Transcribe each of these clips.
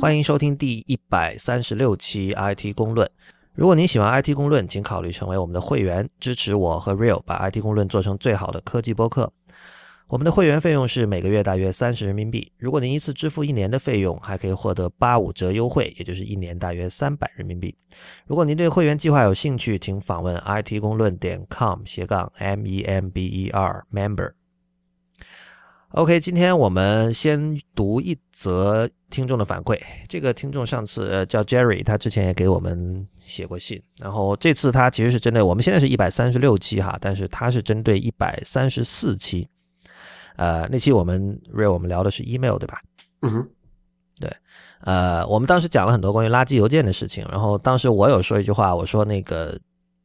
欢迎收听第一百三十六期 IT 公论。如果您喜欢 IT 公论，请考虑成为我们的会员，支持我和 Real 把 IT 公论做成最好的科技播客。我们的会员费用是每个月大约三十人民币。如果您一次支付一年的费用，还可以获得八五折优惠，也就是一年大约三百人民币。如果您对会员计划有兴趣，请访问 IT 公论点 com 斜杠 m e m b e r member。OK，今天我们先读一则听众的反馈。这个听众上次呃叫 Jerry，他之前也给我们写过信，然后这次他其实是针对我们现在是一百三十六期哈，但是他是针对一百三十四期。呃，那期我们 Real 我们聊的是 email 对吧？嗯哼，对。呃，我们当时讲了很多关于垃圾邮件的事情，然后当时我有说一句话，我说那个，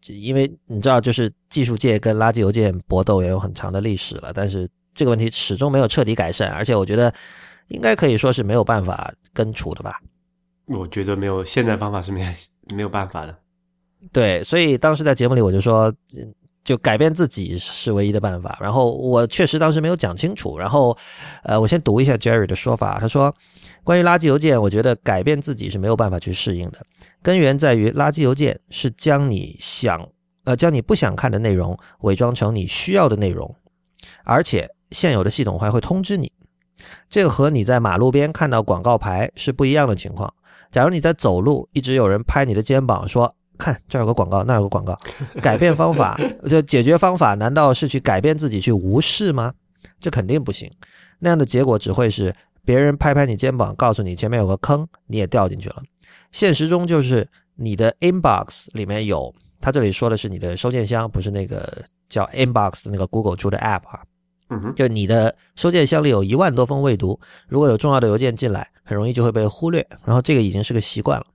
因为你知道，就是技术界跟垃圾邮件搏斗也有很长的历史了，但是。这个问题始终没有彻底改善，而且我觉得应该可以说是没有办法根除的吧。我觉得没有，现在方法是没 没有办法的。对，所以当时在节目里我就说，就改变自己是唯一的办法。然后我确实当时没有讲清楚。然后，呃，我先读一下 Jerry 的说法。他说，关于垃圾邮件，我觉得改变自己是没有办法去适应的。根源在于垃圾邮件是将你想呃将你不想看的内容伪装成你需要的内容，而且。现有的系统还会通知你，这个和你在马路边看到广告牌是不一样的情况。假如你在走路，一直有人拍你的肩膀说：“看，这有个广告，那有个广告。”改变方法，就解决方法，难道是去改变自己去无视吗？这肯定不行。那样的结果只会是别人拍拍你肩膀，告诉你前面有个坑，你也掉进去了。现实中就是你的 inbox 里面有，他这里说的是你的收件箱，不是那个叫 inbox 的那个 Google 出的 app 啊。就你的收件箱里有一万多封未读，如果有重要的邮件进来，很容易就会被忽略，然后这个已经是个习惯了。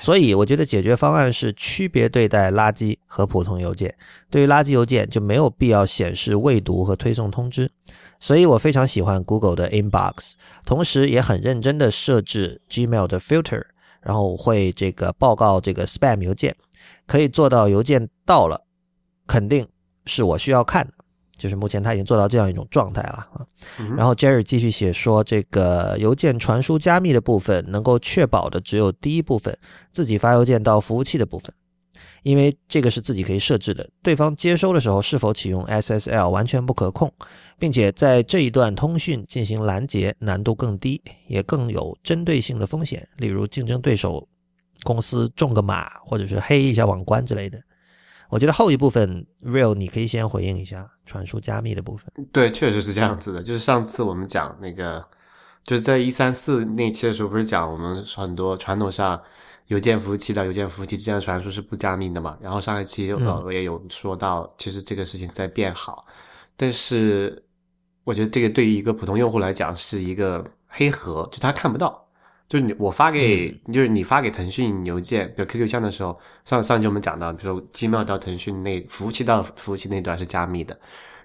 所以我觉得解决方案是区别对待垃圾和普通邮件。对于垃圾邮件就没有必要显示未读和推送通知。所以我非常喜欢 Google 的 Inbox，同时也很认真的设置 Gmail 的 filter，然后会这个报告这个 spam 邮件，可以做到邮件到了，肯定是我需要看的。就是目前他已经做到这样一种状态了啊，然后 Jerry 继续写说，这个邮件传输加密的部分能够确保的只有第一部分，自己发邮件到服务器的部分，因为这个是自己可以设置的，对方接收的时候是否启用 SSL 完全不可控，并且在这一段通讯进行拦截难度更低，也更有针对性的风险，例如竞争对手公司中个码，或者是黑一下网关之类的。我觉得后一部分 real 你可以先回应一下传输加密的部分。对，确实是这样子的。就是上次我们讲那个，就是在一三四那期的时候，不是讲我们很多传统上邮件服务器到邮件服务器之间的传输是不加密的嘛？然后上一期我也有说到，其实这个事情在变好，但是我觉得这个对于一个普通用户来讲是一个黑盒，就他看不到。就是你，我发给，就是你发给腾讯邮件，比如 QQ 箱的时候，上上期我们讲到，比如说 Gmail 到腾讯那服务器到服务器那段是加密的，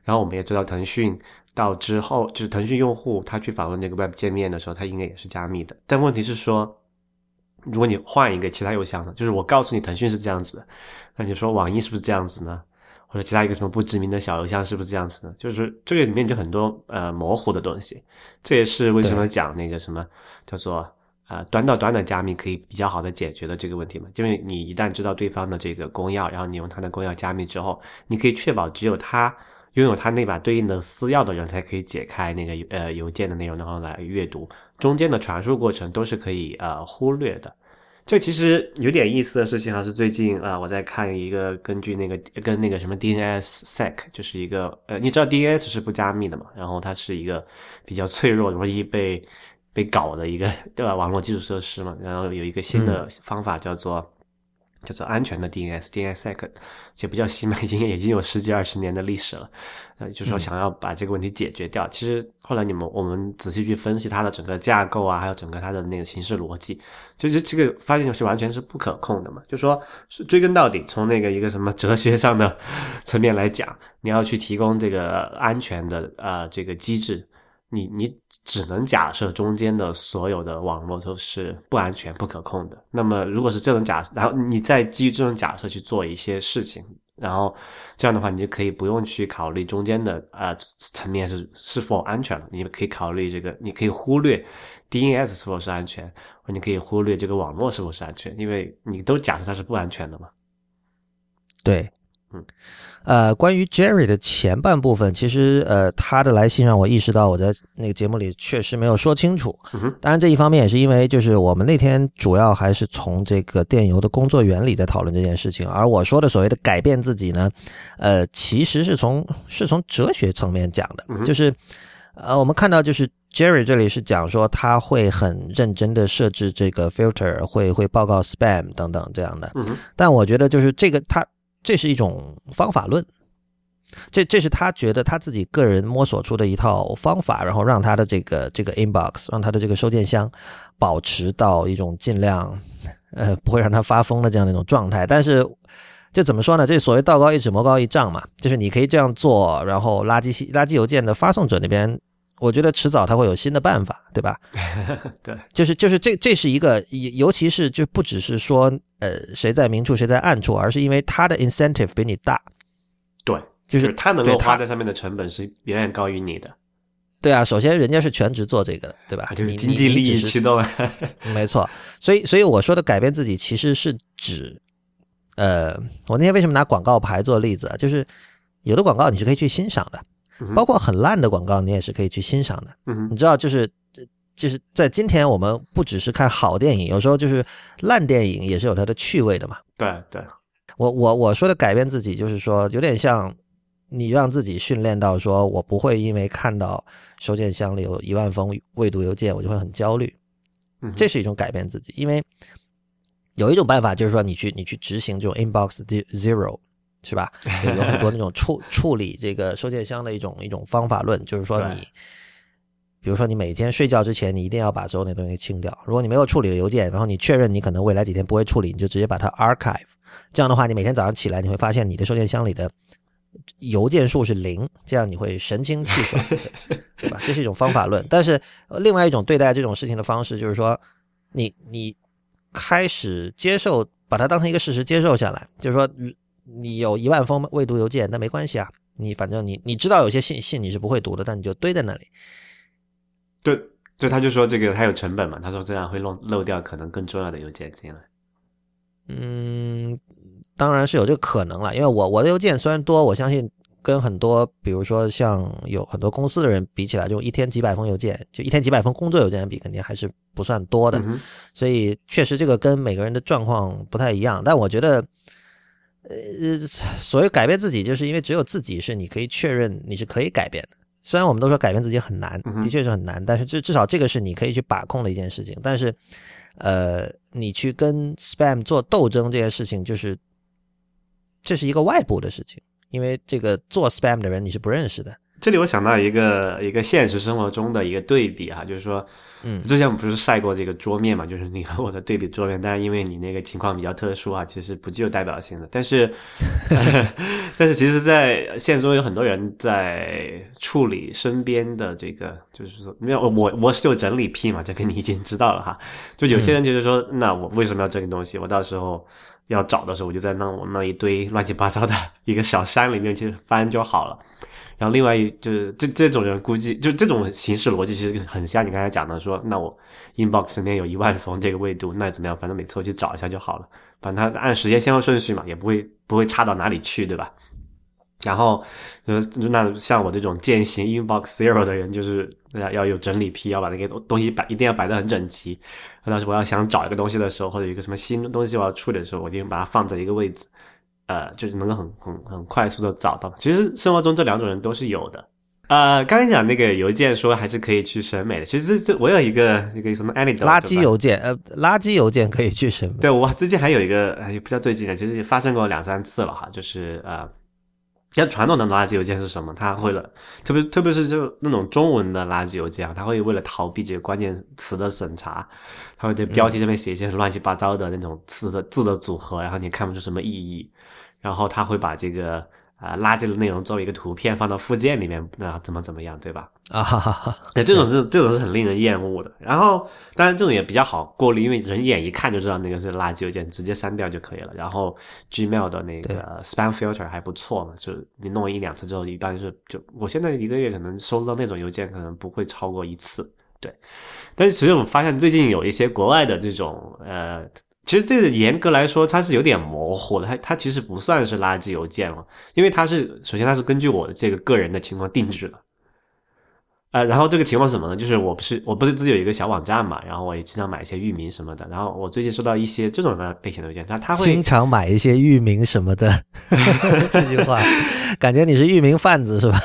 然后我们也知道腾讯到之后，就是腾讯用户他去访问那个 Web 界面的时候，他应该也是加密的。但问题是说，如果你换一个其他邮箱呢，就是我告诉你腾讯是这样子，那你说网易是不是这样子呢？或者其他一个什么不知名的小邮箱是不是这样子呢？就是这个里面就很多呃模糊的东西，这也是为什么讲那个什么叫做。呃，端到端的加密可以比较好的解决的这个问题嘛？因为你一旦知道对方的这个公钥，然后你用他的公钥加密之后，你可以确保只有他拥有他那把对应的私钥的人才可以解开那个呃邮件的内容，然后来阅读，中间的传输过程都是可以呃忽略的。这其实有点意思的事情啊，是最近啊我在看一个根据那个跟那个什么 DNSSEC，就是一个呃你知道 DNS 是不加密的嘛？然后它是一个比较脆弱，容易被。被搞的一个 对吧？网络基础设施嘛，然后有一个新的方法叫做叫做安全的 DNS，DNSSEC，就比较新嘛，已经已经有十几二十年的历史了。呃，就是说想要把这个问题解决掉。其实后来你们我们仔细去分析它的整个架构啊，还有整个它的那个形式逻辑，就是这个发现是完全是不可控的嘛。就说追根到底，从那个一个什么哲学上的 层面来讲，你要去提供这个安全的呃这个机制。你你只能假设中间的所有的网络都是不安全、不可控的。那么，如果是这种假，然后你再基于这种假设去做一些事情，然后这样的话，你就可以不用去考虑中间的呃层面是是否安全了，你可以考虑这个，你可以忽略 DNS 是否是安全，或你可以忽略这个网络是否是安全，因为你都假设它是不安全的嘛。对，嗯，呃，关于 Jerry 的前半部分，其实呃，他的来信让我意识到我在那个节目里确实没有说清楚。当然，这一方面也是因为就是我们那天主要还是从这个电邮的工作原理在讨论这件事情，而我说的所谓的改变自己呢，呃，其实是从是从哲学层面讲的，就是呃，我们看到就是 Jerry 这里是讲说他会很认真的设置这个 filter，会会报告 spam 等等这样的。但我觉得就是这个他这是一种方法论，这这是他觉得他自己个人摸索出的一套方法，然后让他的这个这个 inbox，让他的这个收件箱保持到一种尽量呃不会让他发疯的这样的一种状态。但是这怎么说呢？这所谓道高一尺，魔高一丈嘛，就是你可以这样做，然后垃圾垃圾邮件的发送者那边。我觉得迟早他会有新的办法，对吧？对，就是就是这这是一个，尤尤其是就不只是说呃谁在明处谁在暗处，而是因为他的 incentive 比你大，对，就是他能够花在上面的成本是远远高于你的，对啊，首先人家是全职做这个的，对吧？就是经济利益。驱动。没错，所以所以我说的改变自己，其实是指，呃，我那天为什么拿广告牌做例子啊？就是有的广告你是可以去欣赏的，包括很烂的广告，你也是可以去欣赏的。你知道，就是就是在今天，我们不只是看好电影，有时候就是烂电影也是有它的趣味的嘛。对对，我我我说的改变自己，就是说有点像你让自己训练到，说我不会因为看到收件箱里有一万封未读邮件，我就会很焦虑。嗯这是一种改变自己，因为有一种办法就是说，你去你去执行这种 inbox zero，是吧？有有很多那种处 处理这个收件箱的一种一种方法论，就是说你，比如说你每天睡觉之前，你一定要把所有那东西清掉。如果你没有处理的邮件，然后你确认你可能未来几天不会处理，你就直接把它 archive。这样的话，你每天早上起来，你会发现你的收件箱里的邮件数是零，这样你会神清气爽，对 对吧？这是一种方法论。但是呃另外一种对待这种事情的方式，就是说你你开始接受，把它当成一个事实接受下来，就是说嗯你有一万封未读邮件，那没关系啊，你反正你你知道有些信信你是不会读的，但你就堆在那里。对，就他就说这个他有成本嘛，他说这样会漏漏掉可能更重要的邮件进来。嗯，当然是有这个可能了，因为我我的邮件虽然多，我相信跟很多比如说像有很多公司的人比起来，就一天几百封邮件，就一天几百封工作邮件比，肯定还是不算多的。嗯所以确实这个跟每个人的状况不太一样，但我觉得，呃，所谓改变自己，就是因为只有自己是你可以确认你是可以改变的。虽然我们都说改变自己很难的确是很难，但是至至少这个是你可以去把控的一件事情。但是，呃，你去跟 spam 做斗争这件事情，就是这是一个外部的事情，因为这个做 spam 的人你是不认识的。这里我想到一个一个现实生活中的一个对比啊，就是说，嗯之前我们不是晒过这个桌面嘛，就是你和我的对比桌面，但是因为你那个情况比较特殊啊，其实不具有代表性的。但是，但是其实，在现实中有很多人在处理身边的这个，就是说，没有我我是有整理癖嘛，这个你已经知道了哈。就有些人就是说，那我为什么要整理东西？我到时候要找的时候，我就在那我那一堆乱七八糟的一个小山里面去翻就好了。然后另外一就是这这种人估计就这种形式逻辑其实很像你刚才讲的说，那我 inbox 里面有一万封这个未读，那怎么样？反正每次我去找一下就好了，反正它按时间先后顺序嘛，也不会不会差到哪里去，对吧？然后，呃，那像我这种践行 inbox zero 的人，就是要要有整理癖，要把那个东西摆一定要摆得很整齐。当时我要想找一个东西的时候，或者一个什么新东西我要处理的时候，我一定把它放在一个位置。呃，就是能够很很很快速的找到。其实生活中这两种人都是有的。呃，刚才讲那个邮件说还是可以去审美的，其实这这我有一个一个什么 anecdote 垃圾邮件，呃，垃圾邮件可以去审美。对我最近还有一个，呃也不叫最近的，其实也发生过两三次了哈，就是呃，像传统的垃圾邮件是什么？他会了特别特别是就那种中文的垃圾邮件啊，它会为了逃避这个关键词的审查，他会在标题上面写一些乱七八糟的那种词的字的组合，然后你看不出什么意义，然后他会把这个啊垃圾的内容作为一个图片放到附件里面，那怎么怎么样，对吧？啊哈哈哈，那这种是这种是很令人厌恶的。然后当然这种也比较好过滤，因为人眼一看就知道那个是垃圾邮件，直接删掉就可以了。然后 Gmail 的那个 spam filter 还不错嘛，就是你弄一两次之后，一般是就我现在一个月可能收到那种邮件可能不会超过一次。对，但是其实我们发现最近有一些国外的这种呃。其实这个严格来说，它是有点模糊的。它它其实不算是垃圾邮件了，因为它是首先它是根据我的这个个人的情况定制的。呃，然后这个情况是什么呢？就是我不是我不是自己有一个小网站嘛，然后我也经常买一些域名什么的。然后我最近收到一些这种的类型的邮件，它它会经常买一些域名什么的。这句话 感觉你是域名贩子是吧？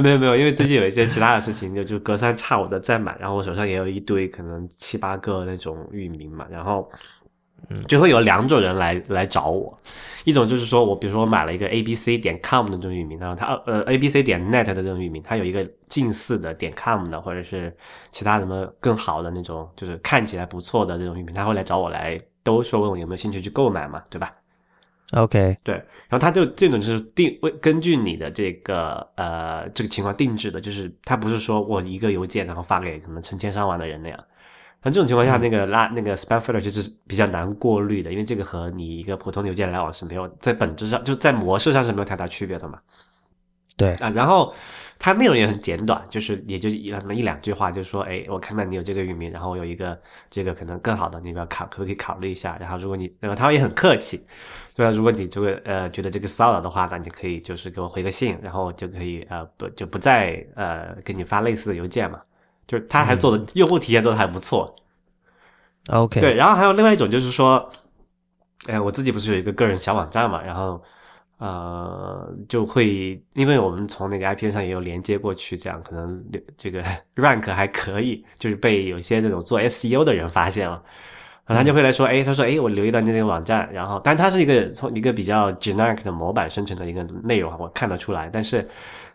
没有没有，因为最近有一些其他的事情，就就隔三差五的在买。然后我手上也有一堆可能七八个那种域名嘛，然后。就会有两种人来来找我，一种就是说我比如说我买了一个 a b c 点 com 的这种域名，然后它呃 a b c 点 net 的这种域名，它有一个近似的点 com 的或者是其他什么更好的那种，就是看起来不错的这种域名，他会来找我来都说问我有没有兴趣去购买嘛，对吧？OK，对，然后他就这种就是定为根据你的这个呃这个情况定制的，就是他不是说我一个邮件然后发给什么成千上万的人那样。那这种情况下，那个拉那个 spam filter 就是比较难过滤的，因为这个和你一个普通邮件来往是没有在本质上就在模式上是没有太大区别的嘛。对啊，然后它内容也很简短，就是也就一那么一两句话，就是说，哎，我看到你有这个域名，然后我有一个这个可能更好的，你要考可不可以考虑一下？然后如果你，然后他也很客气，对吧？如果你这个呃觉得这个骚扰的话，那你可以就是给我回个信，然后我就可以呃不就不再呃给你发类似的邮件嘛。就是他还做的用户体验做的还不错，OK，对，然后还有另外一种就是说，哎，我自己不是有一个个人小网站嘛，然后呃就会因为我们从那个 IP 上也有连接过去，这样可能这个 rank 还可以，就是被有些这种做 SEO 的人发现了，然后他就会来说，哎，他说，哎，我留意到你这个网站，然后，但它是一个从一个比较 generic 的模板生成的一个内容，我看得出来，但是。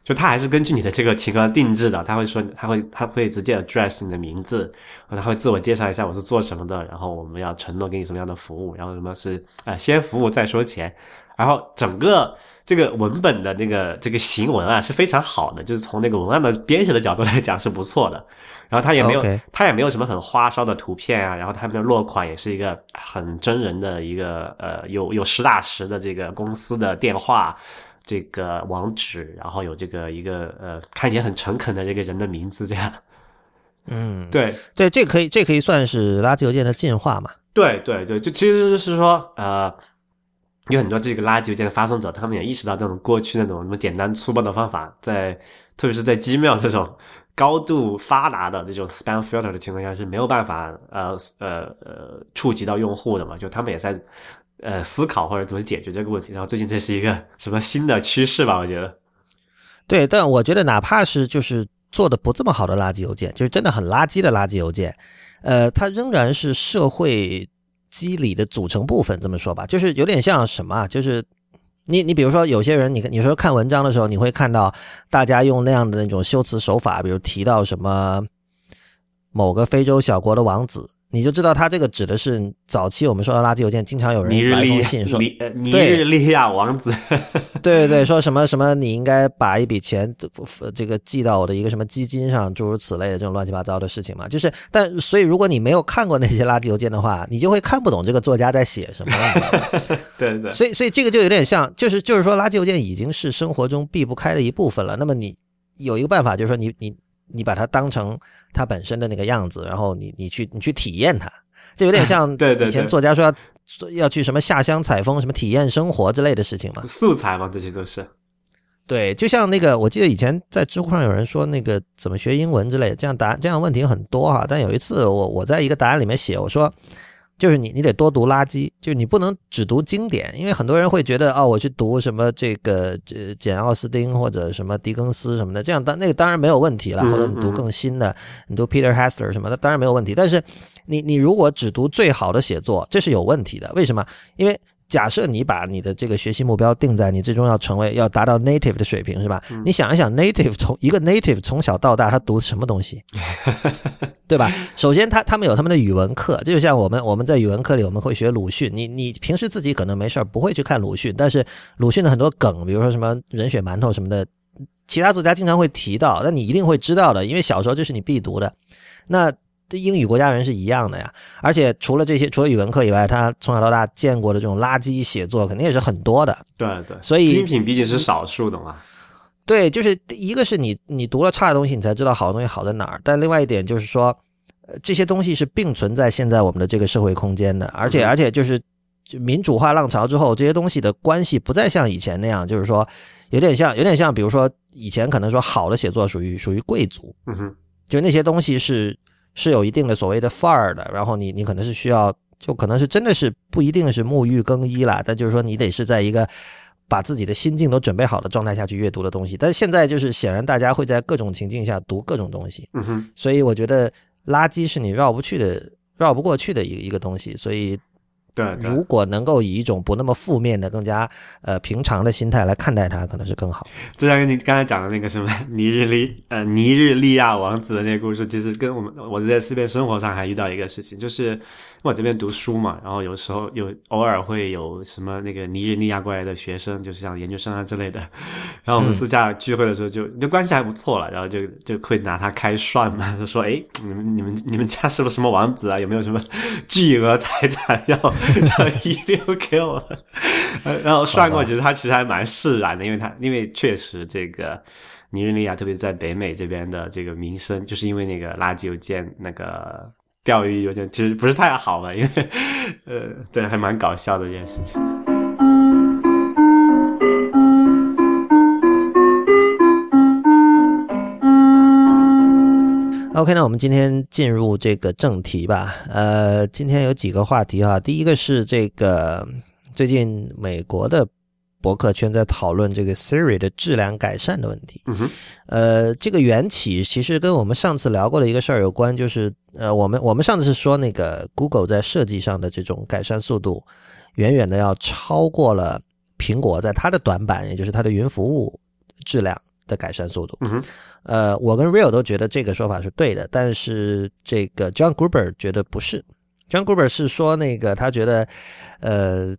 就他还是根据你的这个情况定制的，他会说，他会他会直接 address 你的名字，他会自我介绍一下我是做什么的，然后我们要承诺给你什么样的服务，然后什么是啊先服务再说钱，然后整个这个文本的那个这个行文啊是非常好的，就是从那个文案的编写的角度来讲是不错的，然后他也没有他也没有什么很花哨的图片啊，然后他们的落款也是一个很真人的一个呃有有实打实的这个公司的电话。这个网址，然后有这个一个呃，看起来很诚恳的这个人的名字，这样。嗯，对对，这可以这可以算是垃圾邮件的进化嘛？对对对，就其实就是说，呃，有很多这个垃圾邮件的发送者，他们也意识到这种过去那种什么简单粗暴的方法，在特别是在 Gmail 这种高度发达的这种 spam filter 的情况下是没有办法呃呃呃触及到用户的嘛？就他们也在。呃，思考或者怎么解决这个问题，然后最近这是一个什么新的趋势吧？我觉得，对，但我觉得哪怕是就是做的不这么好的垃圾邮件，就是真的很垃圾的垃圾邮件，呃，它仍然是社会机理的组成部分。这么说吧，就是有点像什么？就是你你比如说有些人，你你说看文章的时候，你会看到大家用那样的那种修辞手法，比如提到什么某个非洲小国的王子。你就知道他这个指的是早期我们说到垃圾邮件，经常有人来封信说，尼日利亚王子，对对对，说什么什么你应该把一笔钱这这个寄到我的一个什么基金上，诸如此类的这种乱七八糟的事情嘛。就是，但所以如果你没有看过那些垃圾邮件的话，你就会看不懂这个作家在写什么。对对。所以所以这个就有点像，就是就是说垃圾邮件已经是生活中避不开的一部分了。那么你有一个办法，就是说你你。你把它当成它本身的那个样子，然后你你去你去体验它，这有点像 对以前作家说要要去什么下乡采风、什么体验生活之类的事情嘛。素材嘛，这些都是。对，就像那个，我记得以前在知乎上有人说那个怎么学英文之类，这样答案这样问题很多哈。但有一次我我在一个答案里面写，我说。就是你，你得多读垃圾，就是你不能只读经典，因为很多人会觉得，哦，我去读什么这个这简奥斯汀或者什么狄更斯什么的，这样当那个当然没有问题了，或者你读更新的，你读 Peter Hessler 什么的，当然没有问题。但是你你如果只读最好的写作，这是有问题的。为什么？因为假设你把你的这个学习目标定在你最终要成为要达到 native 的水平是吧？你想一想，native 从一个 native 从小到大他读什么东西，对吧？首先他他们有他们的语文课，这就像我们我们在语文课里我们会学鲁迅，你你平时自己可能没事儿不会去看鲁迅，但是鲁迅的很多梗，比如说什么人血馒头什么的，其他作家经常会提到，那你一定会知道的，因为小时候这是你必读的。那这英语国家人是一样的呀，而且除了这些，除了语文课以外，他从小到大见过的这种垃圾写作肯定也是很多的。对对，所以精品毕竟是少数的嘛。对，就是一个是你你读了差的东西，你才知道好的东西好在哪儿。但另外一点就是说，呃，这些东西是并存在现在我们的这个社会空间的，而且而且就是就民主化浪潮之后，这些东西的关系不再像以前那样，就是说有点像有点像，比如说以前可能说好的写作属于属于贵族，嗯哼，就那些东西是。是有一定的所谓的范儿的，然后你你可能是需要，就可能是真的是不一定是沐浴更衣啦，但就是说你得是在一个把自己的心境都准备好的状态下去阅读的东西。但是现在就是显然大家会在各种情境下读各种东西，所以我觉得垃圾是你绕不去的、绕不过去的一个一个东西，所以。对，如果能够以一种不那么负面的、更加呃平常的心态来看待它，可能是更好。就像你刚才讲的那个什么尼日利呃尼日利亚王子的那个故事，其实跟我们我在这边生活上还遇到一个事情，就是。我这边读书嘛，然后有时候有偶尔会有什么那个尼日利亚过来的学生，就是像研究生啊之类的，然后我们私下聚会的时候就就关系还不错了，然后就就会拿他开涮嘛，就说哎，你们你们你们家是不是什么王子啊？有没有什么 巨额财产要要遗留给我？然后涮过，其实他其实还蛮释然的，因为他因为确实这个尼日利亚，特别在北美这边的这个名声，就是因为那个垃圾邮件那个。钓鱼有点其实不是太好嘛，因为，呃，对，还蛮搞笑的一件事情。OK，那我们今天进入这个正题吧。呃，今天有几个话题哈，第一个是这个最近美国的。博客圈在讨论这个 Siri 的质量改善的问题。嗯哼，呃，这个缘起其实跟我们上次聊过的一个事儿有关，就是呃，我们我们上次是说那个 Google 在设计上的这种改善速度，远远的要超过了苹果在它的短板，也就是它的云服务质量的改善速度。嗯哼，呃，我跟 Real 都觉得这个说法是对的，但是这个 John Gruber 觉得不是。John Gruber 是说那个他觉得，呃。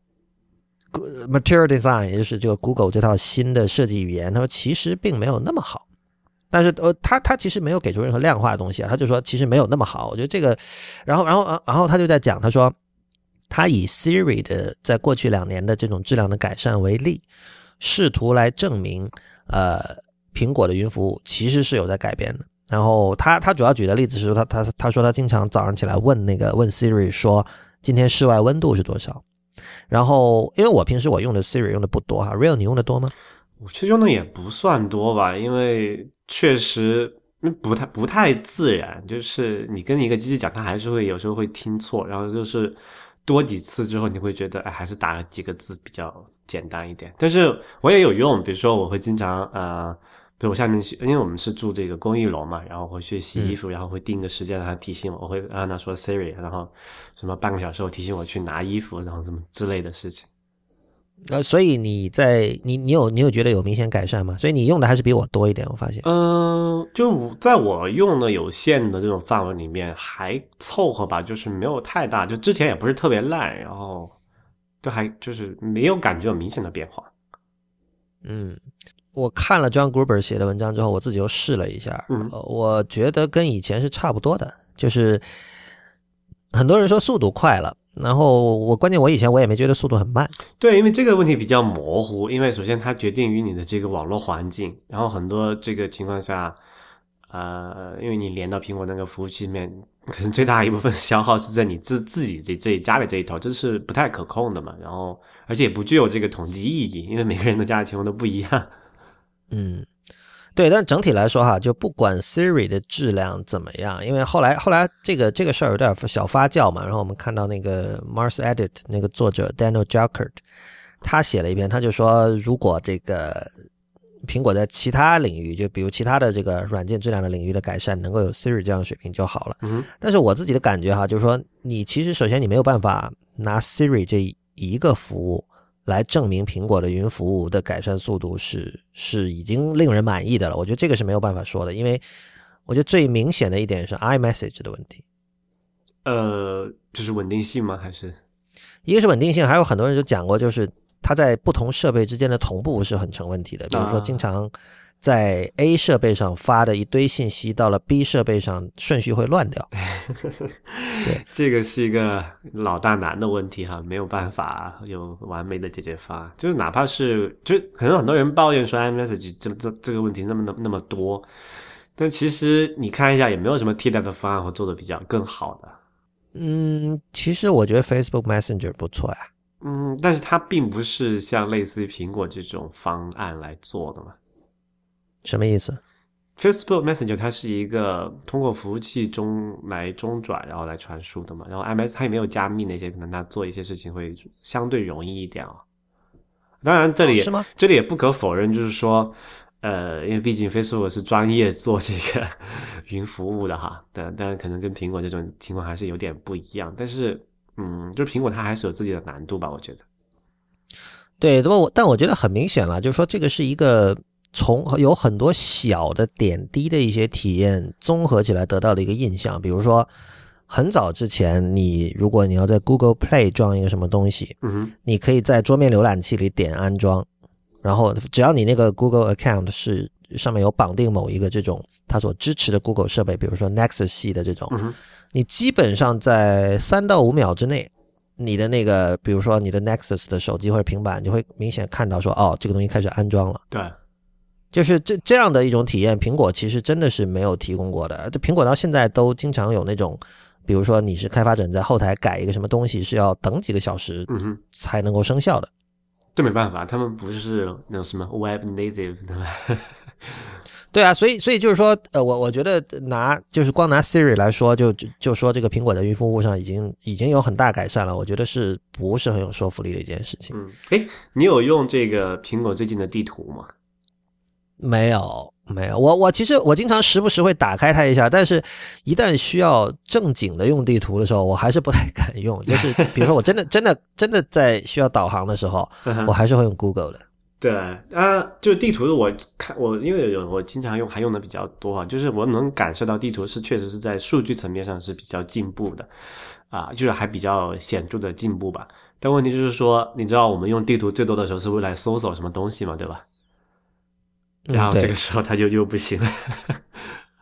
Material Design，也就是这个 Google 这套新的设计语言，他说其实并没有那么好，但是呃，他他其实没有给出任何量化的东西啊，他就说其实没有那么好。我觉得这个，然后然后然后他就在讲，他说他以 Siri 的在过去两年的这种质量的改善为例，试图来证明呃苹果的云服务其实是有在改变的。然后他他主要举的例子是说，他他他说他经常早上起来问那个问 Siri 说今天室外温度是多少。然后，因为我平时我用的 Siri 用的不多哈，Real 你用的多吗？我其实用的也不算多吧，因为确实不太不太自然，就是你跟一个机器讲，它还是会有时候会听错，然后就是多几次之后，你会觉得，还是打几个字比较简单一点。但是我也有用，比如说我会经常呃。比如下面，因为我们是住这个公寓楼嘛，然后会去洗衣服，然后会定个时间让他提醒我，我会让他说 Siri，然后什么半个小时后提醒我去拿衣服，然后什么之类的事情。呃，所以你在你你有你有觉得有明显改善吗？所以你用的还是比我多一点，我发现。嗯，就在我用的有限的这种范围里面还凑合吧，就是没有太大，就之前也不是特别烂，然后就还就是没有感觉有明显的变化。嗯。我看了 John Gruber 写的文章之后，我自己又试了一下，我觉得跟以前是差不多的。就是很多人说速度快了，然后我关键我以前我也没觉得速度很慢。对，因为这个问题比较模糊，因为首先它决定于你的这个网络环境，然后很多这个情况下，呃，因为你连到苹果那个服务器里面，可能最大一部分消耗是在你自自己这这里家里这一头，这是不太可控的嘛。然后而且也不具有这个统计意义，因为每个人的家里情况都不一样。嗯，对，但整体来说哈，就不管 Siri 的质量怎么样，因为后来后来这个这个事儿有点小发酵嘛，然后我们看到那个 Mars Edit 那个作者 Daniel Jackert，他写了一篇，他就说如果这个苹果在其他领域，就比如其他的这个软件质量的领域的改善，能够有 Siri 这样的水平就好了。嗯，但是我自己的感觉哈，就是说你其实首先你没有办法拿 Siri 这一个服务来证明苹果的云服务的改善速度是是已经令人满意的了。我觉得这个是没有办法说的，因为我觉得最明显的一点是 iMessage 的问题。呃，就是稳定性吗？还是一个是稳定性，还有很多人就讲过，就是它在不同设备之间的同步是很成问题的。比如说，经常在 A 设备上发的一堆信息，到了 B 设备上顺序会乱掉。对，这个是一个老大难的问题哈，没有办法有完美的解决方案。就是哪怕是，就可能很多人抱怨说 iMessage 这这这个问题那么那那么多，但其实你看一下，也没有什么替代的方案或做的比较更好的。嗯，其实我觉得 Facebook Messenger 不错呀。嗯，但是它并不是像类似于苹果这种方案来做的嘛？什么意思？Facebook Messenger 它是一个通过服务器中来中转，然后来传输的嘛。然后 MS 它也没有加密那些，可能它做一些事情会相对容易一点啊。当然，这里是吗？这里也不可否认，就是说。呃，因为毕竟 Facebook 是专业做这个云服务的哈，但但可能跟苹果这种情况还是有点不一样。但是，嗯，就是苹果它还是有自己的难度吧，我觉得。对，那么我但我觉得很明显了，就是说这个是一个从有很多小的点滴的一些体验综合起来得到的一个印象。比如说，很早之前，你如果你要在 Google Play 装一个什么东西，嗯，你可以在桌面浏览器里点安装。然后，只要你那个 Google account 是上面有绑定某一个这种它所支持的 Google 设备，比如说 Nexus 系的这种，你基本上在三到五秒之内，你的那个，比如说你的 Nexus 的手机或者平板，你会明显看到说，哦，这个东西开始安装了。对，就是这这样的一种体验，苹果其实真的是没有提供过的。这苹果到现在都经常有那种，比如说你是开发者在后台改一个什么东西，是要等几个小时才能够生效的。这没办法，他们不是那种什么 Web Native 对吧？对啊，所以所以就是说，呃，我我觉得拿就是光拿 Siri 来说，就就说这个苹果在云服务上已经已经有很大改善了，我觉得是不是很有说服力的一件事情？嗯，哎，你有用这个苹果最近的地图吗？没有。没有，我我其实我经常时不时会打开它一下，但是一旦需要正经的用地图的时候，我还是不太敢用。就是比如说，我真的真的真的在需要导航的时候，我还是会用 Google 的。对啊，就地图的我看我因为有我经常用，还用的比较多啊。就是我能感受到地图是确实是在数据层面上是比较进步的啊，就是还比较显著的进步吧。但问题就是说，你知道我们用地图最多的时候是为了搜索什么东西嘛，对吧？然后这个时候它就又不行了。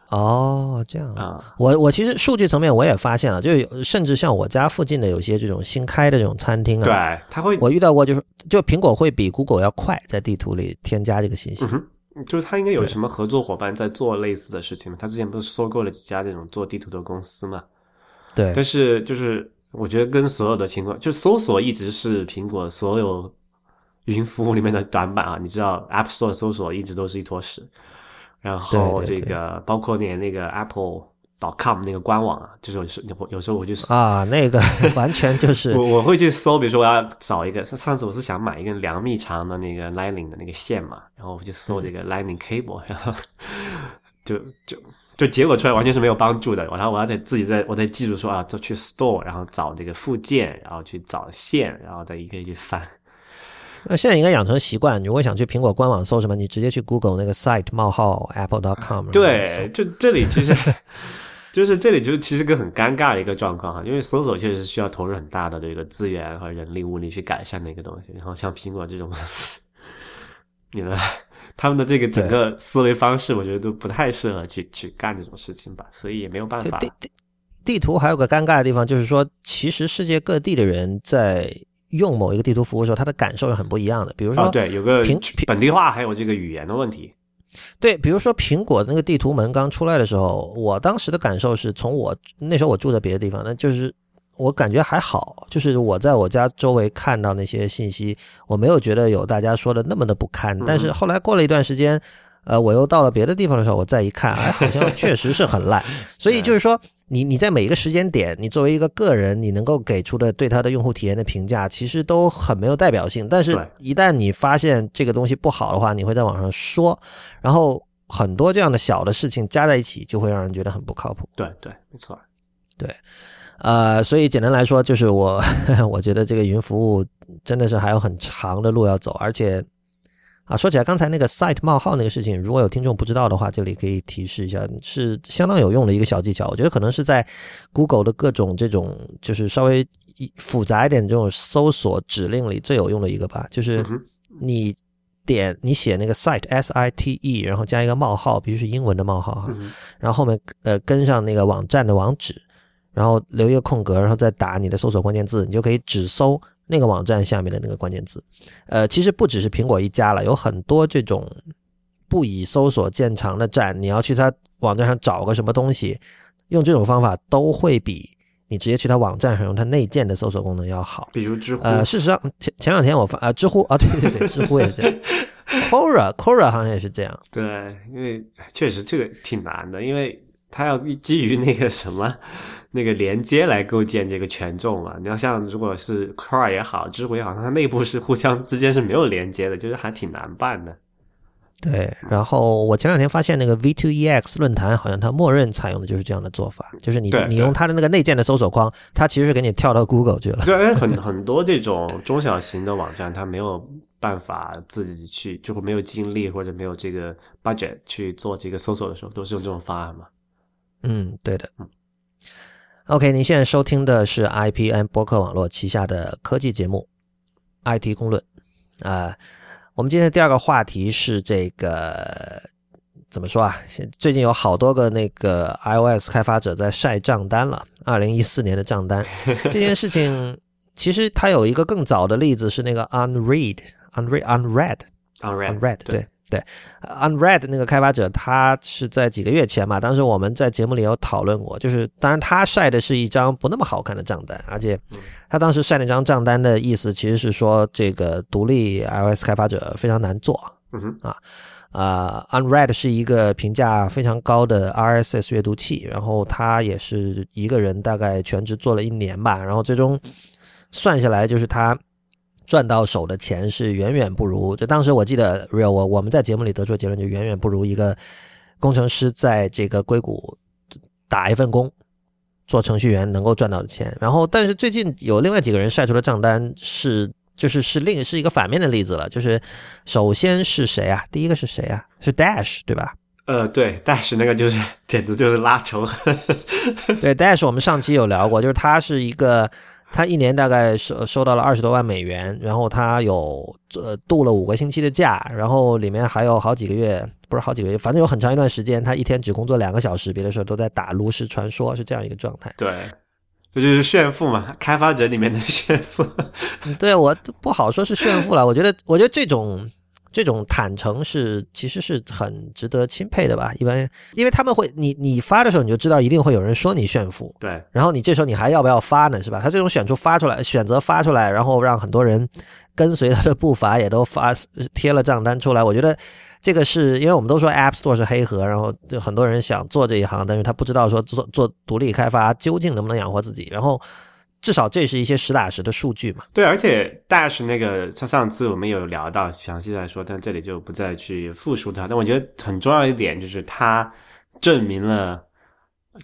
哦，这样啊，我我其实数据层面我也发现了，就有甚至像我家附近的有些这种新开的这种餐厅啊，对，它会我遇到过，就是就苹果会比 Google 要快在地图里添加这个信息。就是它应该有什么合作伙伴在做类似的事情嘛？它之前不是收购了几家这种做地图的公司嘛？对，但是就是我觉得跟所有的情况，就搜索一直是苹果所有。云服务里面的短板啊，你知道 App Store 搜索一直都是一坨屎，然后这个包括连那个 Apple。dot com 那个官网啊，就是有时有时候我就啊，那个 完全就是我我会去搜，比如说我要找一个上上次我是想买一根两米长的那个 Lightning 的那个线嘛，然后我就搜这个 Lightning Cable，然后 就就就结果出来完全是没有帮助的，然后我要得自己在我在记住说啊，就去 Store，然后找这个附件，然后去找线，然后再一个一个翻。那现在应该养成习惯，如果想去苹果官网搜什么，你直接去 Google 那个 site 冒号 apple.com。对，就这里其实 就是这里就是其实个很尴尬的一个状况哈，因为搜索确实是需要投入很大的这个资源和人力物力去改善的一个东西。然后像苹果这种，你们 他们的这个整个思维方式，我觉得都不太适合去去干这种事情吧，所以也没有办法。地地地图还有个尴尬的地方，就是说，其实世界各地的人在。用某一个地图服务的时候，他的感受是很不一样的。比如说，对，有个平本地化，还有这个语言的问题。对，比如说苹果那个地图门刚出来的时候，我当时的感受是从我那时候我住在别的地方，那就是我感觉还好，就是我在我家周围看到那些信息，我没有觉得有大家说的那么的不堪。但是后来过了一段时间。呃，我又到了别的地方的时候，我再一看，哎，好像确实是很烂。所以就是说，你你在每一个时间点，你作为一个个人，你能够给出的对它的用户体验的评价，其实都很没有代表性。但是，一旦你发现这个东西不好的话，你会在网上说，然后很多这样的小的事情加在一起，就会让人觉得很不靠谱。对对，没错。对，呃，所以简单来说，就是我 我觉得这个云服务真的是还有很长的路要走，而且啊，说起来刚才那个 site 冒号那个事情，如果有听众不知道的话，这里可以提示一下，是相当有用的一个小技巧。我觉得可能是在 Google 的各种这种就是稍微复杂一点这种搜索指令里最有用的一个吧，就是你点你写那个 site s i t e，然后加一个冒号，必须是英文的冒号哈，然后后面呃跟上那个网站的网址。然后留一个空格，然后再打你的搜索关键字，你就可以只搜那个网站下面的那个关键字。呃，其实不只是苹果一家了，有很多这种不以搜索见长的站，你要去它网站上找个什么东西，用这种方法都会比你直接去它网站上用它内建的搜索功能要好。比如知乎。呃，事实上前前两天我发啊，知乎啊，对对对，知乎也是这样。Quora Quora 好像也是这样。对，因为确实这个挺难的，因为它要基于那个什么。那个连接来构建这个权重嘛？你要像如果是 Quora 也好，知乎也好，它内部是互相之间是没有连接的，就是还挺难办的。对，然后我前两天发现那个 V2EX 论坛好像它默认采用的就是这样的做法，就是你你用它的那个内建的搜索框，它其实是给你跳到 Google 去了。对，很很多这种中小型的网站，它没有办法自己去，就会没有精力或者没有这个 budget 去做这个搜索的时候，都是用这种方案嘛。嗯，对的。嗯。OK，您现在收听的是 IPN 播客网络旗下的科技节目《IT 公论》啊。我们今天的第二个话题是这个怎么说啊？最近有好多个那个 iOS 开发者在晒账单了，二零一四年的账单。这件事情其实它有一个更早的例子，是那个 Unread，Unread，Unread，对。对，Unread 那个开发者，他是在几个月前嘛，当时我们在节目里有讨论过，就是当然他晒的是一张不那么好看的账单，而且他当时晒那张账单的意思其实是说这个独立 iOS 开发者非常难做，啊啊，Unread 是一个评价非常高的 RSS 阅读器，然后他也是一个人大概全职做了一年吧，然后最终算下来就是他。赚到手的钱是远远不如，就当时我记得，real 我我们在节目里得出的结论就远远不如一个工程师在这个硅谷打一份工做程序员能够赚到的钱。然后，但是最近有另外几个人晒出的账单是，就是是另是一个反面的例子了。就是首先是谁啊？第一个是谁啊？是 Dash 对吧？呃，对，Dash 那个就是简直就是拉仇恨。对，Dash 我们上期有聊过，就是他是一个。他一年大概收收到了二十多万美元，然后他有呃度了五个星期的假，然后里面还有好几个月，不是好几个月，反正有很长一段时间，他一天只工作两个小时，别的时候都在打炉石传说，是这样一个状态。对，这就是炫富嘛，开发者里面的炫富。对我不好说是炫富了，我觉得，我觉得这种。这种坦诚是其实是很值得钦佩的吧？一般因为他们会，你你发的时候你就知道一定会有人说你炫富，对。然后你这时候你还要不要发呢？是吧？他这种选出发出来，选择发出来，然后让很多人跟随他的步伐，也都发贴了账单出来。我觉得这个是因为我们都说 App Store 是黑盒，然后就很多人想做这一行，但是他不知道说做做独立开发究竟能不能养活自己，然后。至少这是一些实打实的数据嘛？对，而且 Dash 那个像上次我们有聊到，详细来说，但这里就不再去复述它。但我觉得很重要一点就是，它证明了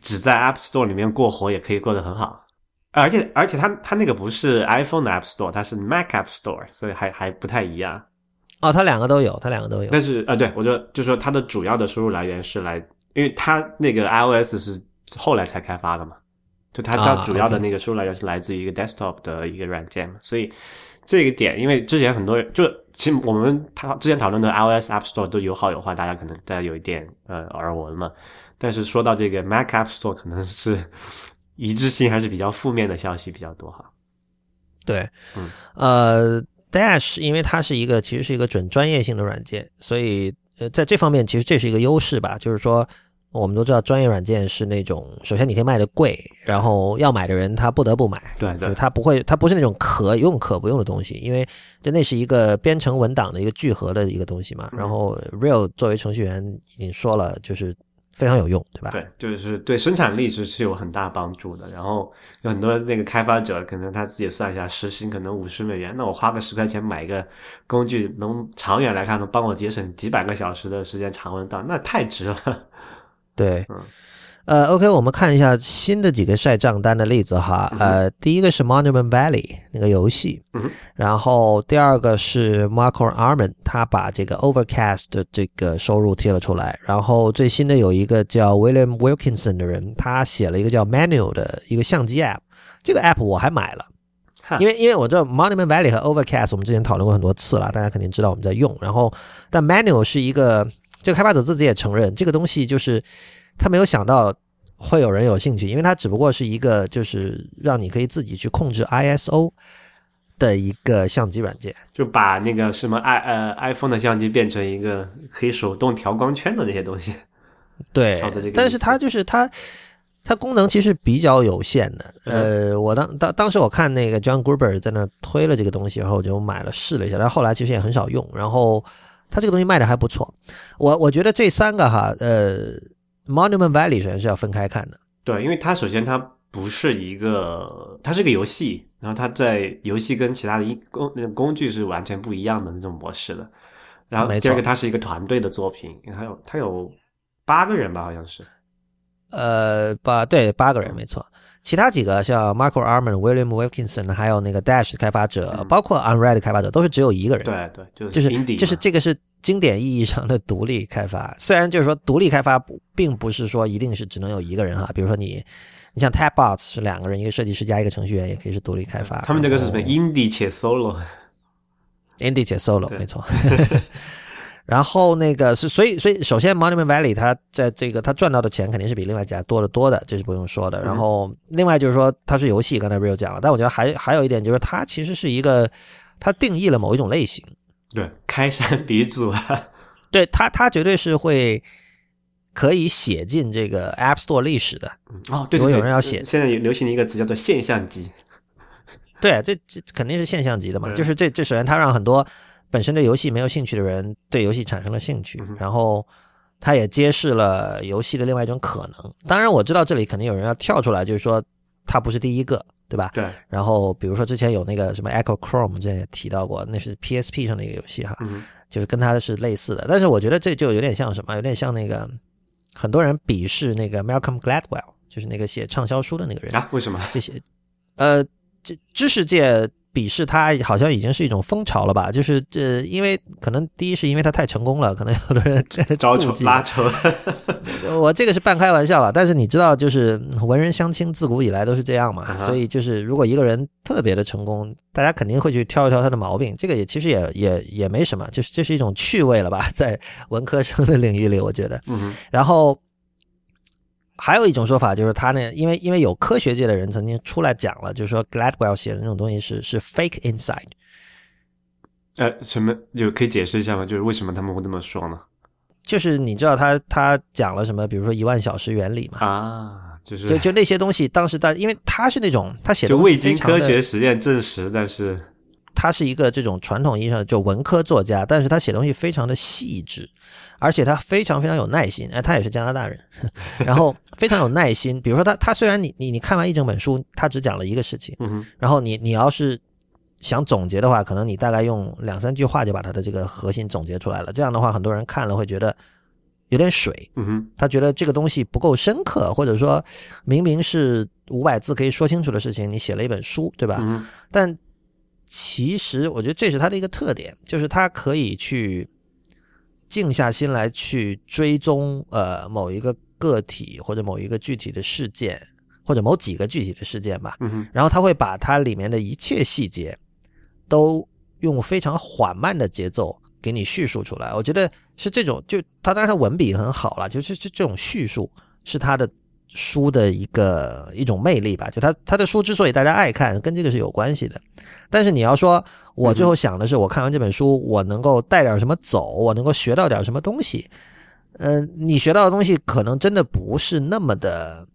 只在 App Store 里面过活也可以过得很好。而且，而且它它那个不是 iPhone 的 App Store，它是 Mac App Store，所以还还不太一样。哦，它两个都有，它两个都有。但是啊，对我觉得就是说，它的主要的收入来源是来，因为它那个 iOS 是后来才开发的嘛。就它它主要的那个收入来源是来自于一个 desktop 的一个软件嘛，所以这个点，因为之前很多人就其实我们他之前讨论的 iOS App Store 都有好有坏，大家可能大家有一点呃耳闻嘛。但是说到这个 Mac App Store，可能是 一致性还是比较负面的消息比较多哈。对，嗯，呃，Dash 因为它是一个其实是一个准专业性的软件，所以呃在这方面其实这是一个优势吧，就是说。我们都知道，专业软件是那种，首先你可以卖的贵，然后要买的人他不得不买，对，就是他不会，他不是那种可用可不用的东西，因为就那是一个编程文档的一个聚合的一个东西嘛。然后 Real 作为程序员已经说了，就是非常有用，对吧？对，就是对生产力是是有很大帮助的。然后有很多那个开发者可能他自己算一下，时薪可能五十美元，那我花个十块钱买一个工具，能长远来看能帮我节省几百个小时的时间长文档，那太值了。对，呃，OK，我们看一下新的几个晒账单的例子哈。呃，第一个是 Monument Valley 那个游戏，然后第二个是 Marco Arman，他把这个 Overcast 的这个收入贴了出来。然后最新的有一个叫 William Wilkinson 的人，他写了一个叫 Manual 的一个相机 App，这个 App 我还买了，因为因为我知道 Monument Valley 和 Overcast 我们之前讨论过很多次了，大家肯定知道我们在用。然后但 Manual 是一个，这个开发者自己也承认，这个东西就是。他没有想到会有人有兴趣，因为它只不过是一个就是让你可以自己去控制 ISO 的一个相机软件，就把那个什么 i 呃 iPhone 的相机变成一个可以手动调光圈的那些东西。对，但是它就是它它功能其实比较有限的。呃，我当当当时我看那个 John Gruber 在那推了这个东西，然后我就买了试了一下，但后来其实也很少用。然后它这个东西卖的还不错。我我觉得这三个哈，呃。Monument Valley 首先是要分开看的，对，因为它首先它不是一个，它是个游戏，然后它在游戏跟其他的工那个工具是完全不一样的那种模式的。然后第二个，它是一个团队的作品，还有它有八个人吧，好像是，呃，八对八个人没错。其他几个像 Michael Arman、William Wilkinson，还有那个 Dash 的开发者，包括 Unread 的开发者，都是只有一个人。对对，就是就是就是这个是经典意义上的独立开发。虽然就是说独立开发并不是说一定是只能有一个人哈，比如说你你像 Tapbots 是两个人，一个设计师加一个程序员，也可以是独立开发。他们这个是什么？Indie 且 Solo，Indie 且 Solo，没错。然后那个是，所以所以首先，Monument Valley 它在这个它赚到的钱肯定是比另外几家多得多的，这是不用说的。然后另外就是说它是游戏，刚才 Rio 讲了，但我觉得还还有一点就是它其实是一个，它定义了某一种类型，对，开山鼻祖啊，对它它绝对是会可以写进这个 App Store 历史的。哦，对，如果有人要写，现在流行的一个词叫做现象级，对，这这肯定是现象级的嘛，就是这这首先它让很多。本身对游戏没有兴趣的人对游戏产生了兴趣，然后他也揭示了游戏的另外一种可能。当然，我知道这里肯定有人要跳出来，就是说他不是第一个，对吧？对。然后比如说之前有那个什么 Echo Chrome，之前也提到过，那是 PSP 上的一个游戏哈，就是跟它的是类似的。但是我觉得这就有点像什么，有点像那个很多人鄙视那个 Malcolm Gladwell，就是那个写畅销书的那个人啊？为什么？这些呃，这知识界。鄙视他好像已经是一种风潮了吧？就是这，因为可能第一是因为他太成功了，可能有的人 招仇拉仇。我这个是半开玩笑了，但是你知道，就是文人相亲自古以来都是这样嘛。所以就是如果一个人特别的成功，大家肯定会去挑一挑他的毛病。这个也其实也也也没什么，就是这是一种趣味了吧？在文科生的领域里，我觉得。嗯。然后。还有一种说法就是他呢，因为因为有科学界的人曾经出来讲了，就是说 Gladwell 写的那种东西是是 fake inside。呃，什么就可以解释一下吗？就是为什么他们会这么说呢？就是你知道他他讲了什么？比如说一万小时原理嘛？啊，就是就就那些东西，当时他因为他是那种他写的就未经科学实验证实，但是他是一个这种传统意义上的就文科作家，但是他写东西非常的细致。而且他非常非常有耐心，哎，他也是加拿大人，然后非常有耐心。比如说他他虽然你你你看完一整本书，他只讲了一个事情，然后你你要是想总结的话，可能你大概用两三句话就把他的这个核心总结出来了。这样的话，很多人看了会觉得有点水，他觉得这个东西不够深刻，或者说明明是五百字可以说清楚的事情，你写了一本书，对吧？但其实我觉得这是他的一个特点，就是他可以去。静下心来去追踪，呃，某一个个体或者某一个具体的事件，或者某几个具体的事件吧。嗯然后他会把它里面的一切细节，都用非常缓慢的节奏给你叙述出来。我觉得是这种，就他当然他文笔很好了，就是这这种叙述是他的。书的一个一种魅力吧，就他他的书之所以大家爱看，跟这个是有关系的。但是你要说，我最后想的是，我看完这本书，我能够带点什么走，我能够学到点什么东西。嗯，你学到的东西可能真的不是那么的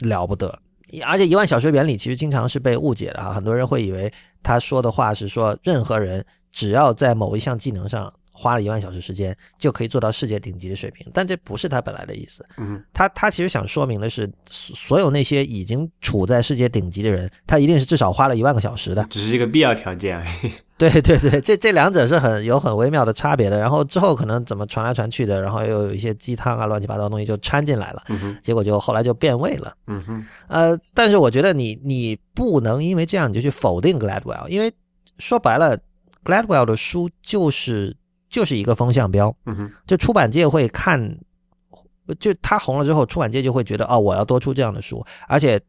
了不得。而且一万小时原理其实经常是被误解的啊，很多人会以为他说的话是说，任何人只要在某一项技能上。花了一万小时时间就可以做到世界顶级的水平，但这不是他本来的意思。嗯，他他其实想说明的是，所有那些已经处在世界顶级的人，他一定是至少花了一万个小时的，只是一个必要条件而已。对对对，这这两者是很有很微妙的差别的。然后之后可能怎么传来传去的，然后又有一些鸡汤啊、乱七八糟的东西就掺进来了，结果就后来就变味了。嗯哼，呃，但是我觉得你你不能因为这样你就去否定 Gladwell，因为说白了，Gladwell 的书就是就是一个风向标。嗯哼，就出版界会看，就他红了之后，出版界就会觉得哦，我要多出这样的书，而且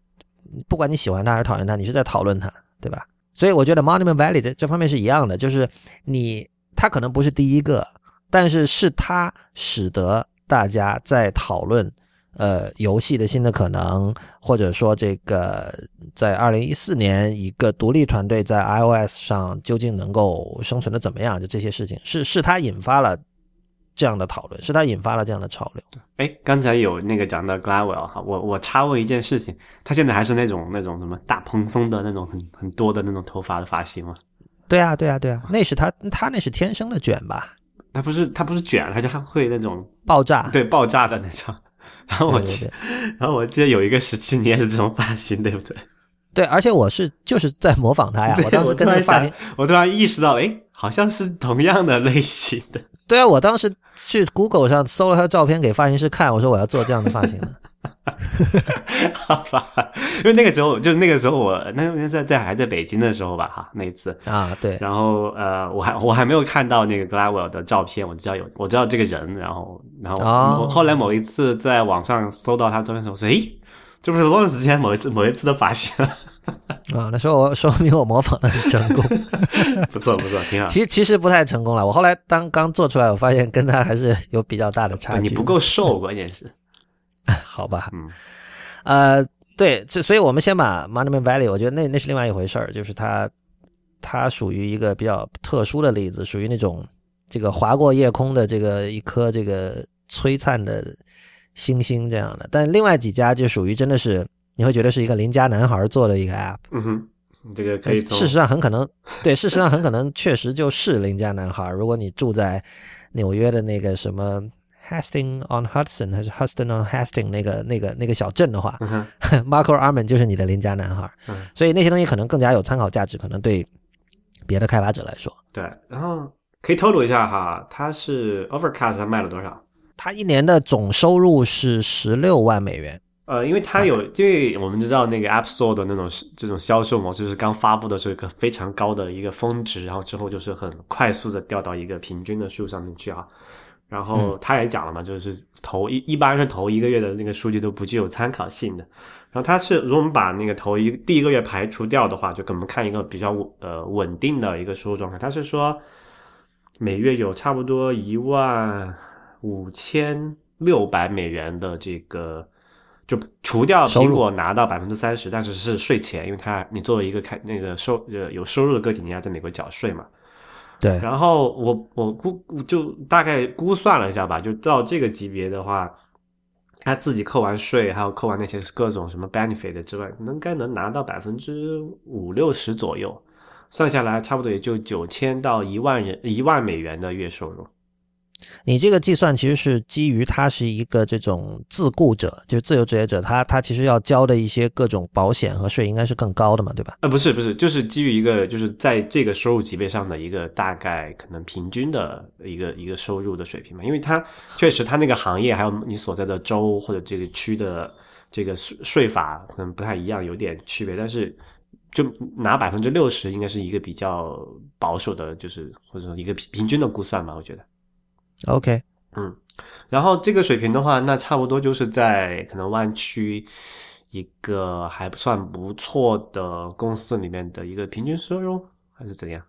不管你喜欢他还是讨厌他，你是在讨论他，对吧？所以我觉得 Monument Valley 在这方面是一样的，就是你他可能不是第一个，但是是他使得大家在讨论呃游戏的新的可能，或者说这个在二零一四年一个独立团队在 iOS 上究竟能够生存的怎么样，就这些事情是是他引发了这样的讨论，是他引发了这样的潮流。哎，刚才有那个讲到 Gladwell 哈，我我插问一件事情，他现在还是那种那种什么大蓬松的那种很很多的那种头发的发型吗？对啊，对啊，对啊，那是他他那是天生的卷吧？他不是他不是卷，他就还会那种爆炸，对爆炸的那种。然后我记，然后我记得有一个时期你也是这种发型，对不对？对，而且我是就是在模仿他呀。我当时跟那个发型，我突然意识到，哎，好像是同样的类型的。对啊，我当时去 Google 上搜了他的照片给发型师看，我说我要做这样的发型的。好吧，因为那个时候就是那个时候我那那在在还在北京的时候吧，哈，那一次啊，对。然后呃，我还我还没有看到那个 Gladwell 的照片，我知道有我知道这个人，然后然后后来某一次在网上搜到他照片的时候，说诶，这不是 Lawrence 之前某一次某一次的发型。啊，那说我说明我模仿的很成功，不错不错，挺好。其其实不太成功了，我后来当刚做出来，我发现跟他还是有比较大的差距。你不够瘦，关键是。好吧，嗯，呃，对，这所以我们先把 Monument Valley，我觉得那那是另外一回事儿，就是它它属于一个比较特殊的例子，属于那种这个划过夜空的这个一颗这个璀璨的星星这样的。但另外几家就属于真的是。你会觉得是一个邻家男孩做的一个 app，嗯哼，这个可以。事实上很可能，对，事实上很可能确实就是邻家男孩。如果你住在纽约的那个什么 Hastings on Hudson 还是 Hudson on Hastings 那个那个那个小镇的话，Marco Arman 就是你的邻家男孩。所以那些东西可能更加有参考价值，可能对别的开发者来说。对，然后可以透露一下哈，他是 Overcast 卖了多少？他一年的总收入是十六万美元。呃，因为它有，因为我们知道那个 App Store 的那种这种销售模式，是刚发布的时候一个非常高的一个峰值，然后之后就是很快速的掉到一个平均的数上面去啊。然后他也讲了嘛，就是头一一般是头一个月的那个数据都不具有参考性的。然后他是如果我们把那个头一第一个月排除掉的话，就给我们看一个比较呃稳定的一个收入状态。他是说每月有差不多一万五千六百美元的这个。就除掉苹果拿到百分之三十，但是是税前，因为它你作为一个开那个收呃有收入的个体，你要在美国缴税嘛。对。然后我我估就大概估算了一下吧，就到这个级别的话，他自己扣完税，还有扣完那些各种什么 benefit 之外，应该能拿到百分之五六十左右，算下来差不多也就九千到一万人一万美元的月收入。你这个计算其实是基于他是一个这种自雇者，就是自由职业者，他他其实要交的一些各种保险和税应该是更高的嘛，对吧？呃，不是不是，就是基于一个就是在这个收入级别上的一个大概可能平均的一个一个收入的水平嘛，因为它确实它那个行业还有你所在的州或者这个区的这个税税法可能不太一样，有点区别，但是就拿百分之六十应该是一个比较保守的，就是或者说一个平平均的估算吧，我觉得。OK，嗯，然后这个水平的话，那差不多就是在可能湾区一个还不算不错的公司里面的一个平均收入，还是怎样？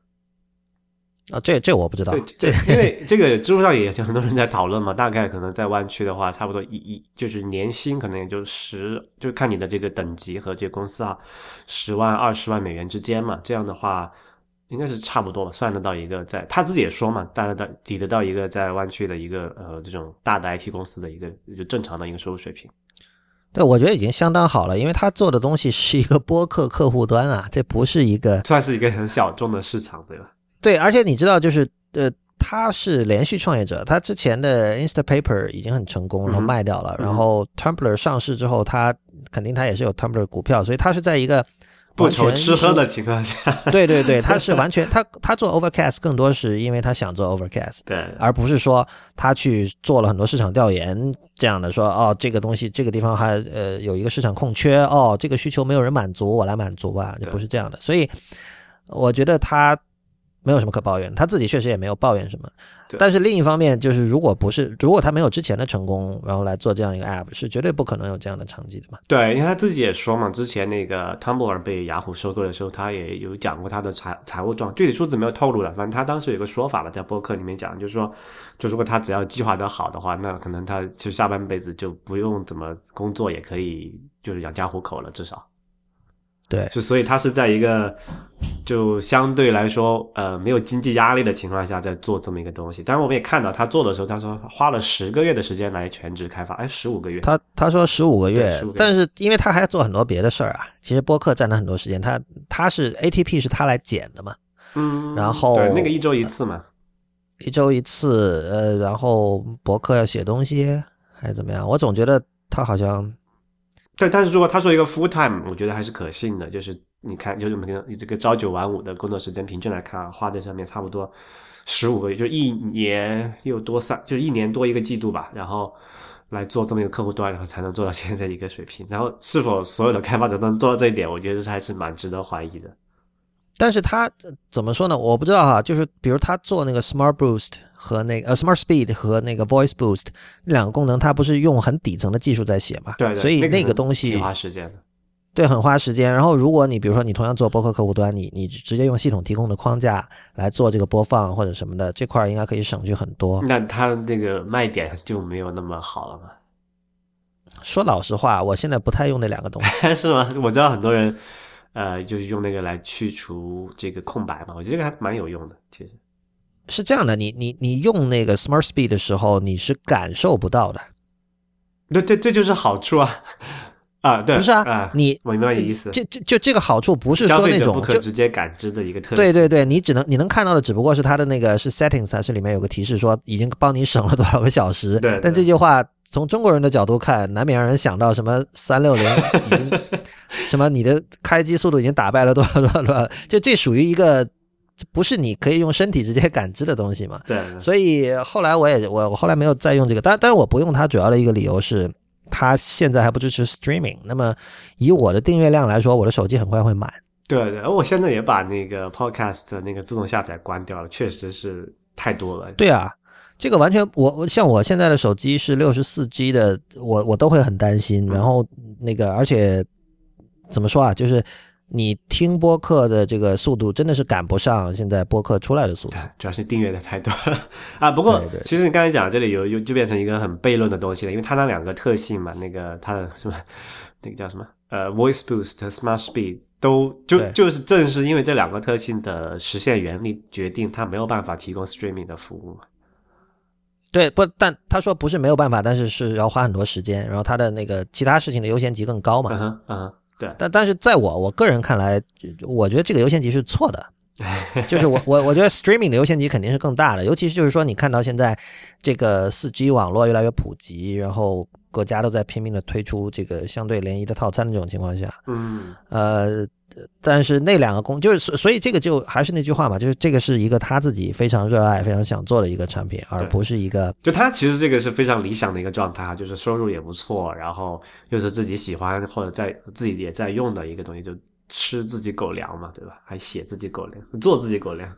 啊，这这我不知道。这因为 这个知乎上也有很多人在讨论嘛，大概可能在湾区的话，差不多一一就是年薪可能也就十，就看你的这个等级和这个公司啊，十万二十万美元之间嘛。这样的话。应该是差不多吧，算得到一个在他自己也说嘛，大概到抵得到一个在湾区的一个呃这种大的 IT 公司的一个就正常的一个收入水平。对，我觉得已经相当好了，因为他做的东西是一个播客客户端啊，这不是一个 算是一个很小众的市场，对吧？对，而且你知道，就是呃，他是连续创业者，他之前的 Instapaper 已经很成功，然后卖掉了，然后 Tumblr 上市之后，他肯定他也是有 Tumblr 股票，所以他是在一个。不愁吃喝的情况下，对对对，他是完全他他做 Overcast 更多是因为他想做 Overcast，对，而不是说他去做了很多市场调研这样的说哦，这个东西这个地方还呃有一个市场空缺哦，这个需求没有人满足，我来满足吧，不是这样的。所以我觉得他。没有什么可抱怨，他自己确实也没有抱怨什么。但是另一方面，就是如果不是如果他没有之前的成功，然后来做这样一个 app，是绝对不可能有这样的成绩的嘛？对，因为他自己也说嘛，之前那个 Tumblr 被雅虎收购的时候，他也有讲过他的财财务状，具体数字没有透露了。反正他当时有个说法吧，在博客里面讲，就是说，就如果他只要计划得好的话，那可能他其实下半辈子就不用怎么工作，也可以就是养家糊口了，至少。对，就所以他是在一个就相对来说呃没有经济压力的情况下在做这么一个东西。当然我们也看到他做的时候，他说花了十个月的时间来全职开发，哎，十五个月。他他说十五个月，但是因为他还要做很多别的事儿啊。其实播客占了很多时间，他他是 ATP 是他来剪的嘛，嗯，然后对那个一周一次嘛，一周一次，呃，然后博客要写东西还是怎么样？我总觉得他好像。但，但是如果他说一个 full time，我觉得还是可信的。就是你看，就是每个你这个朝九晚五的工作时间平均来看啊，花在上面差不多十五个月，就一年又多三，就是一年多一个季度吧。然后来做这么一个客户端，然后才能做到现在一个水平。然后是否所有的开发者都能做到这一点，我觉得还是蛮值得怀疑的。但是它怎么说呢？我不知道哈。就是比如它做那个 Smart Boost 和那个呃 Smart Speed 和那个 Voice Boost 那两个功能，它不是用很底层的技术在写嘛？对，所以那个东西挺花时间的。对，很花时间。然后如果你比如说你同样做博客客户端，你你直接用系统提供的框架来做这个播放或者什么的，这块应该可以省去很多。那它那个卖点就没有那么好了吗？说老实话，我现在不太用那两个东西。是吗？我知道很多人。呃，就是用那个来去除这个空白嘛，我觉得这个还蛮有用的。其实是这样的，你你你用那个 Smart Speed 的时候，你是感受不到的。对这，这就是好处啊！啊，对，不是啊，你我明白你意思。这这就这个好处不是说那种不可直接感知的一个特。对对对，你只能你能看到的只不过是它的那个是 Settings 还是里面有个提示说已经帮你省了多少个小时。对。但这句话从中国人的角度看，难免让人想到什么三六零 已经什么你的开机速度已经打败了多少 多少多少，就这属于一个不是你可以用身体直接感知的东西嘛？对。所以后来我也我我后来没有再用这个，但但是我不用它主要的一个理由是。它现在还不支持 streaming，那么以我的订阅量来说，我的手机很快会满。对对，我现在也把那个 podcast 那个自动下载关掉了，确实是太多了。对啊，这个完全我我像我现在的手机是六十四 G 的，我我都会很担心。然后那个而且怎么说啊，就是。你听播客的这个速度真的是赶不上现在播客出来的速度，主要是订阅的太多了 啊。不过，其实你刚才讲这里有又就变成一个很悖论的东西了，因为它那两个特性嘛，那个它的什么 那个叫什么呃，Voice Boost、Smart Speed 都就就是正是因为这两个特性的实现原理决定它没有办法提供 Streaming 的服务嘛。对，不，但他说不是没有办法，但是是要花很多时间，然后他的那个其他事情的优先级更高嘛。嗯，嗯。对，但但是在我我个人看来，我觉得这个优先级是错的，就是我我我觉得 streaming 的优先级肯定是更大的，尤其是就是说你看到现在这个四 G 网络越来越普及，然后各家都在拼命的推出这个相对联谊的套餐的这种情况下，嗯，呃。但是那两个工就是所所以这个就还是那句话嘛，就是这个是一个他自己非常热爱、非常想做的一个产品，而不是一个就他其实这个是非常理想的一个状态，就是收入也不错，然后又是自己喜欢或者在自己也在用的一个东西，就吃自己狗粮嘛，对吧？还写自己狗粮，做自己狗粮。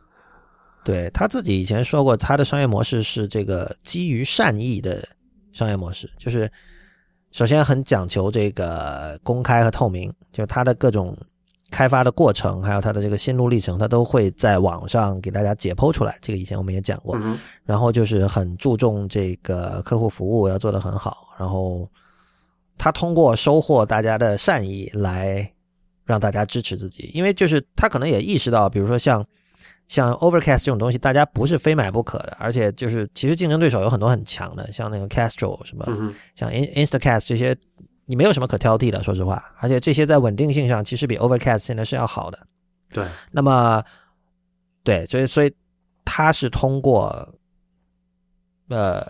对他自己以前说过，他的商业模式是这个基于善意的商业模式，就是首先很讲求这个公开和透明，就是他的各种。开发的过程，还有它的这个心路历程，它都会在网上给大家解剖出来。这个以前我们也讲过。然后就是很注重这个客户服务要做得很好。然后他通过收获大家的善意来让大家支持自己，因为就是他可能也意识到，比如说像像 Overcast 这种东西，大家不是非买不可的，而且就是其实竞争对手有很多很强的，像那个 Castro 什么，像 Instacast 这些。你没有什么可挑剔的，说实话，而且这些在稳定性上其实比 Overcast 现在是要好的。对，那么，对，所以所以他是通过，呃，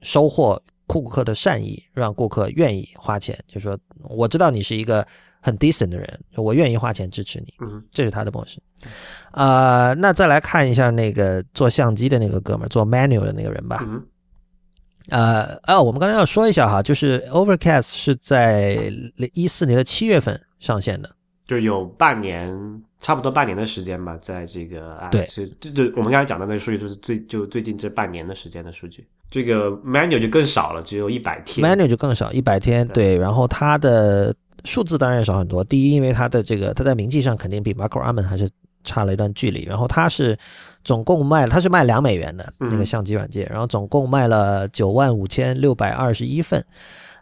收获顾客的善意，让顾客愿意花钱。就说我知道你是一个很 decent 的人，我愿意花钱支持你，嗯这是他的模式。呃，那再来看一下那个做相机的那个哥们儿，做 manual 的那个人吧。嗯呃，哦，我们刚才要说一下哈，就是 Overcast 是在一四年的七月份上线的。就有半年，差不多半年的时间吧，在这个啊，对就就就我们刚才讲的那个数据，就是最就最近这半年的时间的数据。这个 manual 就更少了，只有一百天。manual 就更少，一百天，对，然后它的数字当然也少很多。第一，因为它的这个它在名气上肯定比 Marco Arman 还是差了一段距离。然后它是总共卖，它是卖两美元的嗯那个相机软件，然后总共卖了九万五千六百二十一份，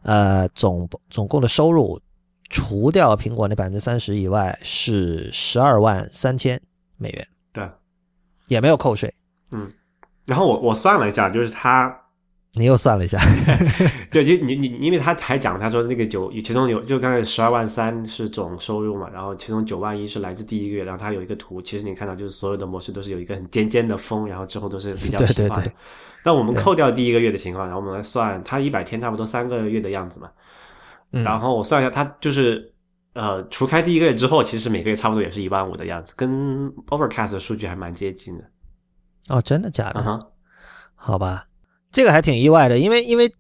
呃，总总共的收入除掉苹果那百分之三十以外是十二万三千美元，对，也没有扣税。嗯然后我我算了一下，就是他你又算了一下，对，就你你因为他还讲，他说那个九，其中有就刚才十二万三是总收入嘛，然后其中九万一是来自第一个月，然后他有一个图，其实你看到就是所有的模式都是有一个很尖尖的峰，然后之后都是比较 平滑的。对对那我们扣掉第一个月的情况，然后我们来算，它一百天差不多三个月的样子嘛，嗯然后我算一下，他就是呃，除开第一个月之后，其实每个月差不多也是一万五的样子，跟 Overcast 的数据还蛮接近的。哦，真的假的？好吧，这个还挺意外的，因为因为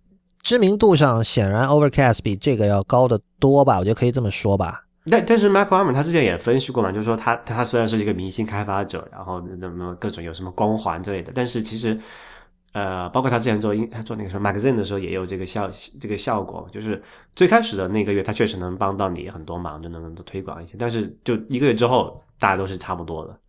知名度上显然 Overcast 比这个要高得多吧，我觉得可以这么说吧。但但是 Michael Arman 他之前也分析过嘛，就是说他他虽然是一个明星开发者，然后那么各种有什么光环之类的，但是其实呃，包括他之前做英他做那个什么 magazine 的时候也有这个效这个效果，就是最开始的那个月他确实能帮到你很多忙，就能多推广一些，但是就一个月之后大家都是差不多的。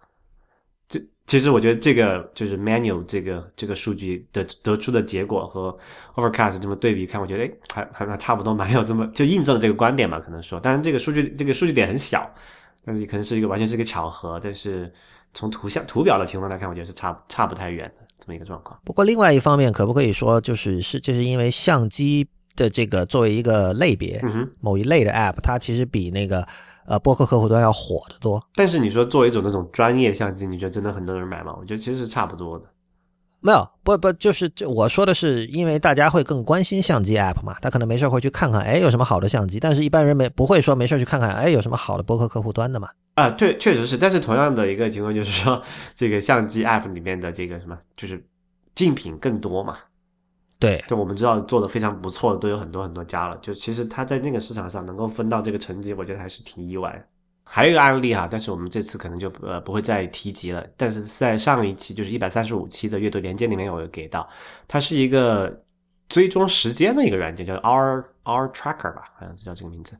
这其实我觉得这个就是 manual 这个这个数据的得出的结果和 Overcast 这么对比看，我觉得哎还还还差不多，蛮 有这么就印证了这个观点嘛，可能说，当然这个数据这个数据点很小，但是可能是一个完全是一个巧合，但是从图像图表的情况来看，我觉得是差差不太远的这么一个状况。不过另外一方面，可不可以说就是是这是因为相机的这个作为一个类别，嗯，某一类的 App，它其实比那个呃播客客户端要火得多。但是你说作为一种那种专业相机，你觉得真的很多人买吗？我觉得其实是差不多的。没有，不不，就是这我说的是，因为大家会更关心相机 app 嘛，他可能没事会去看看，哎，有什么好的相机，但是一般人没不会说没事去看看，哎，有什么好的播客客户端的嘛。啊，对，确实是。但是同样的一个情况就是说，这个相机 App 里面的这个什么，就是竞品更多嘛。对，就我们知道做的非常不错的都有很多很多家了。就其实他在那个市场上能够分到这个成绩，我觉得还是挺意外。还有一个案例哈，但是我们这次可能就呃不会再提及了。但是在上一期就是一百三十五期的阅读连接里面我有给到，它是一个追踪时间的一个软件，叫 R R Tracker 吧，好像是叫这个名字。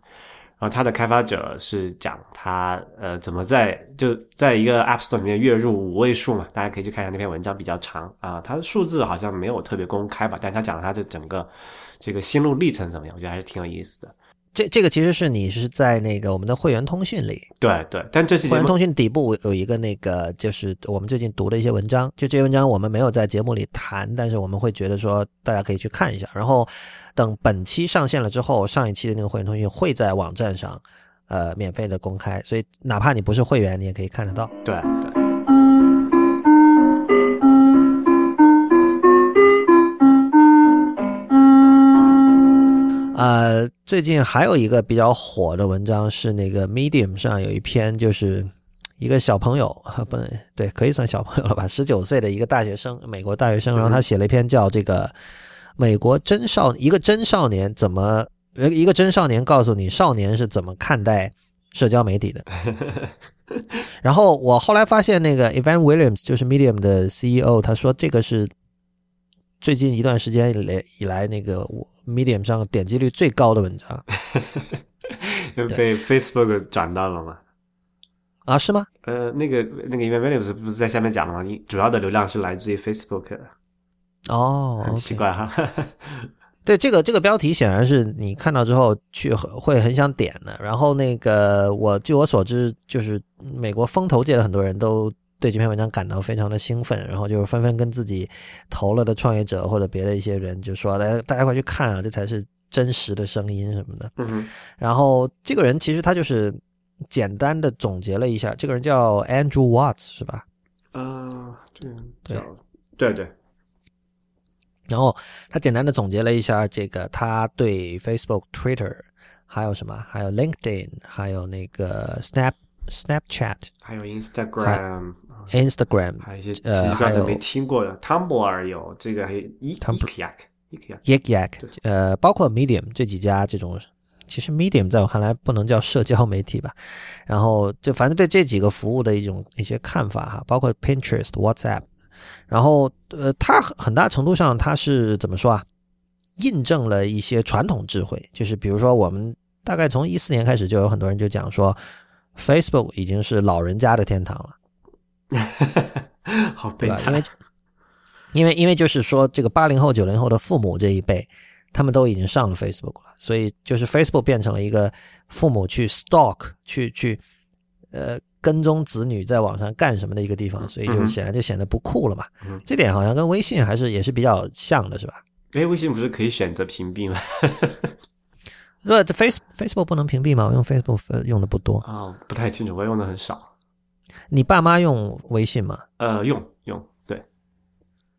然后他的开发者是讲他呃怎么在就在一个 App Store 里面月入五位数嘛，大家可以去看一下那篇文章，比较长啊、他的数字好像没有特别公开吧，但他讲了他的整个这个心路历程怎么样，我觉得还是挺有意思的。这这个其实是你是在那个我们的会员通讯里，对对，但这期会员通讯底部有一个那个，就是我们最近读的一些文章，就这些文章我们没有在节目里谈，但是我们会觉得说大家可以去看一下。然后等本期上线了之后，上一期的那个会员通讯会在网站上呃免费的公开，所以哪怕你不是会员，你也可以看得到。对对，呃，最近还有一个比较火的文章是那个 Medium 上有一篇，就是一个小朋友，不能对，可以算小朋友了吧，十九岁的一个大学生，美国大学生，然后他写了一篇叫这个美国真少一个真少年怎么呃一个真少年告诉你少年是怎么看待社交媒体的。然后我后来发现，那个 Evan Williams 就是 Medium 的 CEO，他说这个是最近一段时间以来以来那个 Medium 上点击率最高的文章 就被 Facebook 转到了嘛。啊？是吗？呃，那个那个 Evan Williams 不是在下面讲了吗？你主要的流量是来自于 Facebook，的哦，很奇怪哈。对这个这个标题显然是你看到之后去会很想点的。然后那个我据我所知，就是美国风投界的很多人都对这篇文章感到非常的兴奋，然后就纷纷跟自己投了的创业者或者别的一些人就说：“来，大家快去看啊，这才是真实的声音什么的。嗯，”然后这个人其实他就是简单的总结了一下，这个人叫 Andrew Watts 是吧？啊，这个对对对，然后他简单的总结了一下这个他对 Facebook、Twitter 还有什么？还有 LinkedIn，还有那个 Snap Snapchat，还有 Instagram。Instagram，还有一些奇呃还有怪的没听过的，Tumblr 有这个，还有 e Tumblr Yak Yak Yak Yak，呃，包括 Medium 这几家这种，其实 Medium 在我看来不能叫社交媒体吧。然后就反正对这几个服务的一种一些看法哈，包括 Pinterest、WhatsApp，然后呃，它很很大程度上它是怎么说啊？印证了一些传统智慧，就是比如说我们大概从一四年开始就有很多人就讲说，Facebook 已经是老人家的天堂了。好悲惨？因为惨。因为因为就是说，这个八零后、九零后的父母这一辈，他们都已经上了 Facebook 了，所以就是 Facebook 变成了一个父母去 stalk、去去呃跟踪子女在网上干什么的一个地方，所以就显然就显得不酷了嘛。嗯这点好像跟微信还是也是比较像的，是吧？哎，微信不是可以选择屏蔽吗？不，这 Face Facebook 不能屏蔽吗？我用 Facebook 呃用的不多。哦，不太清楚，我用的很少。你爸妈用微信吗？呃，用用，对，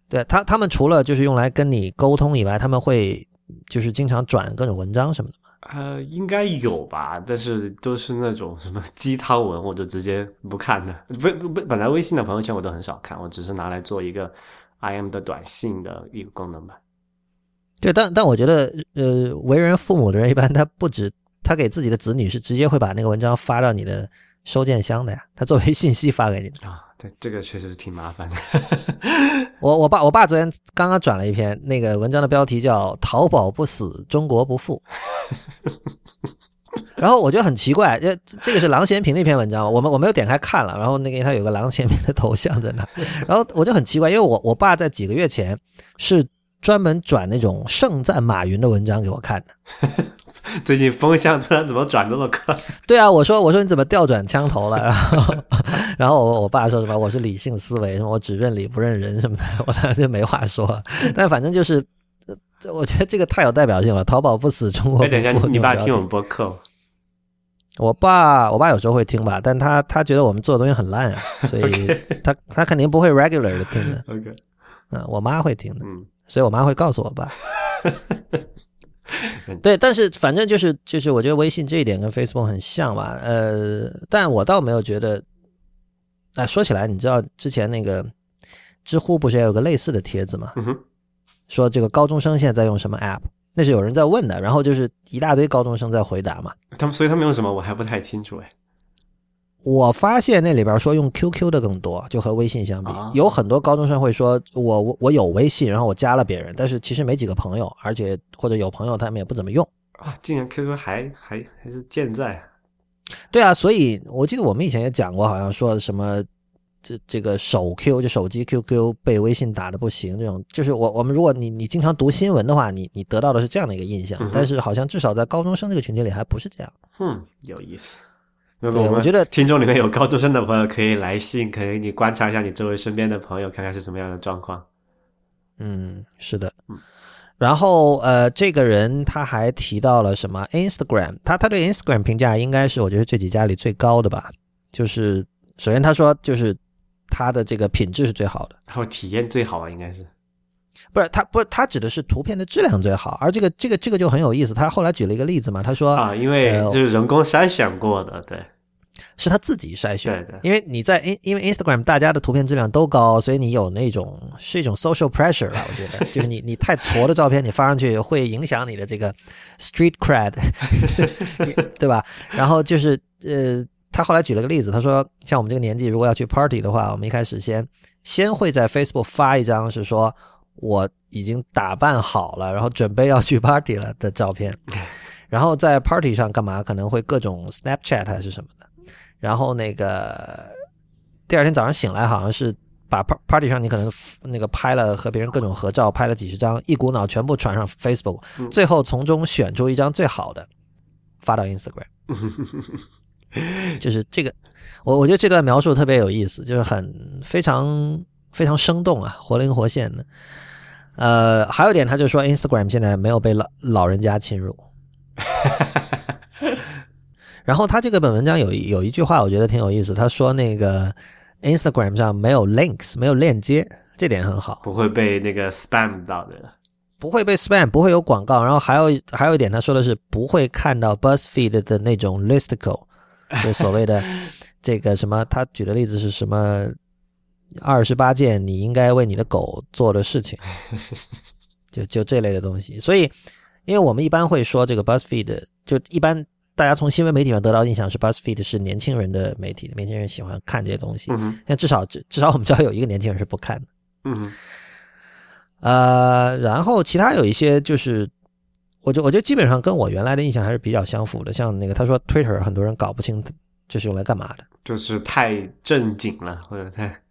对他，他们除了就是用来跟你沟通以外，他们会就是经常转各种文章什么的吗。呃，应该有吧，但是都是那种什么鸡汤文，我就直接不看的。不不不，本来微信的朋友圈我都很少看，我只是拿来做一个 IM 的短信的一个功能吧。对，但但我觉得，呃，为人父母的人一般他不止他给自己的子女是直接会把那个文章发到你的收件箱的呀，他作为信息发给你的。啊，对，这个确实是挺麻烦的。我我爸我爸昨天刚刚转了一篇那个文章的标题叫“淘宝不死，中国不富”，然后我觉得很奇怪，这这个是郎咸平那篇文章，我们我没有点开看了，然后那个他有个郎咸平的头像在那，然后我就很奇怪，因为我我爸在几个月前是专门转那种盛赞马云的文章给我看的。最近风向突然怎么转这么快？对啊，我说我说你怎么调转枪头了？然 后然后我我爸说什么我是理性思维，什么我只认理不认人什么的，我当时就没话说。但反正就是，呃这我觉得这个太有代表性了，淘宝不死，中国哎，不等一下，你你爸听我我们播客吗？我爸我爸有时候会听吧，但他他觉得我们做的东西很烂啊，所以他他肯定不会 regular 的听的。OK，嗯，我妈会听的，嗯，所以我妈会告诉我爸。对，但是反正就是就是，我觉得微信这一点跟 Facebook 很像吧。呃，但我倒没有觉得。哎，说起来，你知道之前那个知乎不是也有个类似的帖子吗？嗯，说这个高中生现在在用什么 app？那是有人在问的，然后就是一大堆高中生在回答嘛。他们所以他们用什么我还不太清楚哎。我发现那里边说用 QQ 的更多，就和微信相比，啊有很多高中生会说我我我有微信，然后我加了别人，但是其实没几个朋友，而且或者有朋友他们也不怎么用。啊，竟然 QQ 还还还是健在，对啊，所以我记得我们以前也讲过，好像说什么这这个手 Q 就手机 QQ 被微信打的不行，这种就是我我们如果你你经常读新闻的话，你你得到的是这样的一个印象嗯，但是好像至少在高中生这个群体里还不是这样。哼，有意思。如果们对我觉得听众里面有高中生的朋友，可以来信，可以你观察一下你周围身边的朋友，看看是什么样的状况。嗯，是的嗯。然后呃，这个人他还提到了什么 Instagram，他他对 Instagram 评价应该是我觉得这几家里最高的吧。就是首先他说就是他的这个品质是最好的。然后体验最好啊，应该是不是他，不是他指的是图片的质量最好，而这个这个这个就很有意思。他后来举了一个例子嘛，他说啊，因为呃就是人工筛选过的，对，是他自己筛选，对对因为你在因因为 Instagram 大家的图片质量都高，所以你有那种是一种 social pressure 吧，我觉得就是你你太矬的照片你发上去会影响你的这个 street cred，对吧？然后就是呃，他后来举了个例子，他说像我们这个年纪如果要去 party 的话，我们一开始先先会在 Facebook 发一张是说我已经打扮好了，然后准备要去 party 了的照片，然后在 party 上干嘛？可能会各种 Snapchat 还是什么的，然后那个第二天早上醒来，好像是把 par- party 上你可能那个拍了和别人各种合照，拍了几十张，一股脑全部传上 Facebook，嗯最后从中选出一张最好的发到 Instagram。就是这个，我我觉得这段描述特别有意思，就是很非常非常生动啊，活灵活现的。呃，还有一点，他就说 Instagram 现在没有被老老人家侵入。然后他这个本文章有有一句话，我觉得挺有意思。他说那个 Instagram 上没有 links，没有链接，这点很好。不会被那个 spam 到的。不会被 spam，不会有广告。然后还有还有一点，他说的是不会看到 BuzzFeed 的那种 listicle，就所谓的这个什么，他举的例子是什么？二十八件你应该为你的狗做的事情，就就这类的东西。所以，因为我们一般会说这个 BuzzFeed，就一般大家从新闻媒体上得到印象是 BuzzFeed 是年轻人的媒体，年轻人喜欢看这些东西。但至少至至少我们知道有一个年轻人是不看的。嗯，呃，然后其他有一些就是，我就我觉得基本上跟我原来的印象还是比较相符的。像那个他说 Twitter 很多人搞不清这是用来干嘛的，就是太正经了或者太。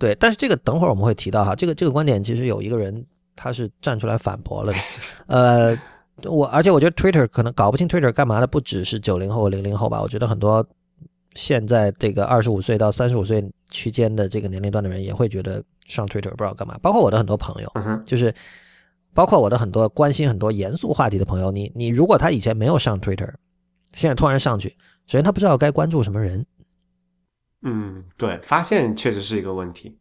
对，但是这个等会儿我们会提到哈，这个这个观点其实有一个人他是站出来反驳了的，呃，我而且我觉得 Twitter 可能搞不清 Twitter 干嘛的不只是九零后、零零后吧，我觉得很多现在这个二十五岁到三十五岁区间的这个年龄段的人也会觉得上 Twitter 不知道干嘛，包括我的很多朋友，就是包括我的很多关心很多严肃话题的朋友，你你如果他以前没有上 Twitter，现在突然上去，首先他不知道该关注什么人。嗯，对，发现确实是一个问题。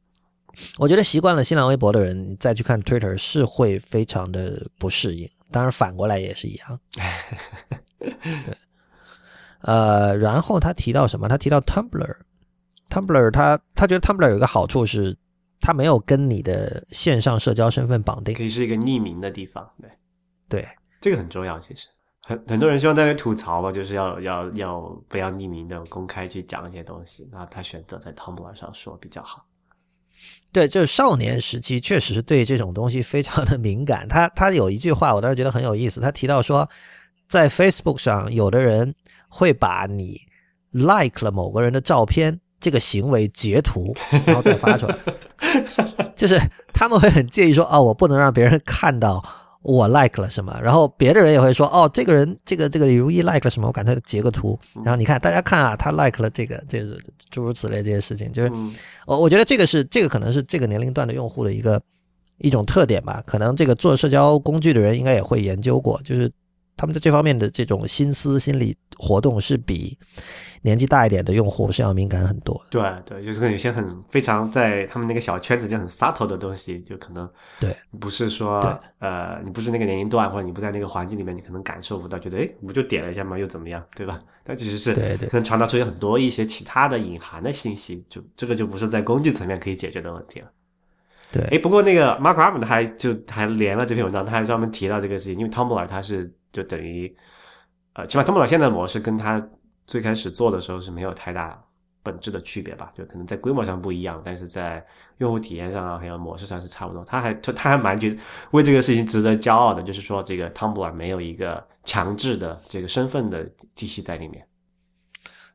我觉得习惯了新浪微博的人再去看 Twitter 是会非常的不适应，当然反过来也是一样。对，呃，然后他提到什么？他提到 Tumblr，Tumblr 他他觉得 Tumblr 有一个好处是，他没有跟你的线上社交身份绑定，可以是一个匿名的地方。对，对，这个很重要，其实。很很多人希望在那吐槽嘛，就是要要要不要匿名的公开去讲一些东西，那他选择在 Tumblr 上说比较好。对，就是少年时期确实是对这种东西非常的敏感。他他有一句话，我当时觉得很有意思。他提到说，在 Facebook 上，有的人会把你 like 了某个人的照片这个行为截图，然后再发出来，就是他们会很介意说，哦，我不能让别人看到。我 like 了什么，然后别的人也会说，哦，这个人，这个这个李如意 like 了什么，我赶快截个图，然后你看，大家看啊，他 like 了这个，这是诸如此类这些事情，就是我我觉得这个是这个可能是这个年龄段的用户的一个一种特点吧，可能这个做社交工具的人应该也会研究过，就是他们在这方面的这种心思心理活动是比。年纪大一点的用户是要敏感很多。对对，就是有些很非常在他们那个小圈子里很 subtle 的东西，就可能对，不是说呃，你不是那个年龄段或者你不在那个环境里面，你可能感受不到，觉得哎，不就点了一下嘛，又怎么样，对吧？但其实是对对，可能传达出有很多一些其他的隐含的信息，就这个就不是在工具层面可以解决的问题了。对，哎，不过那个 Mark Raman 还就还连了这篇文章，他还专门提到这个事情，因为 Tumblr 它是就等于呃，起码 Tumblr 现在的模式跟他。最开始做的时候是没有太大本质的区别吧，就可能在规模上不一样，但是在用户体验上啊，还有模式上是差不多。他还他他还蛮觉得为这个事情值得骄傲的，就是说这个 Tumblr 没有一个强制的这个身份的体系在里面。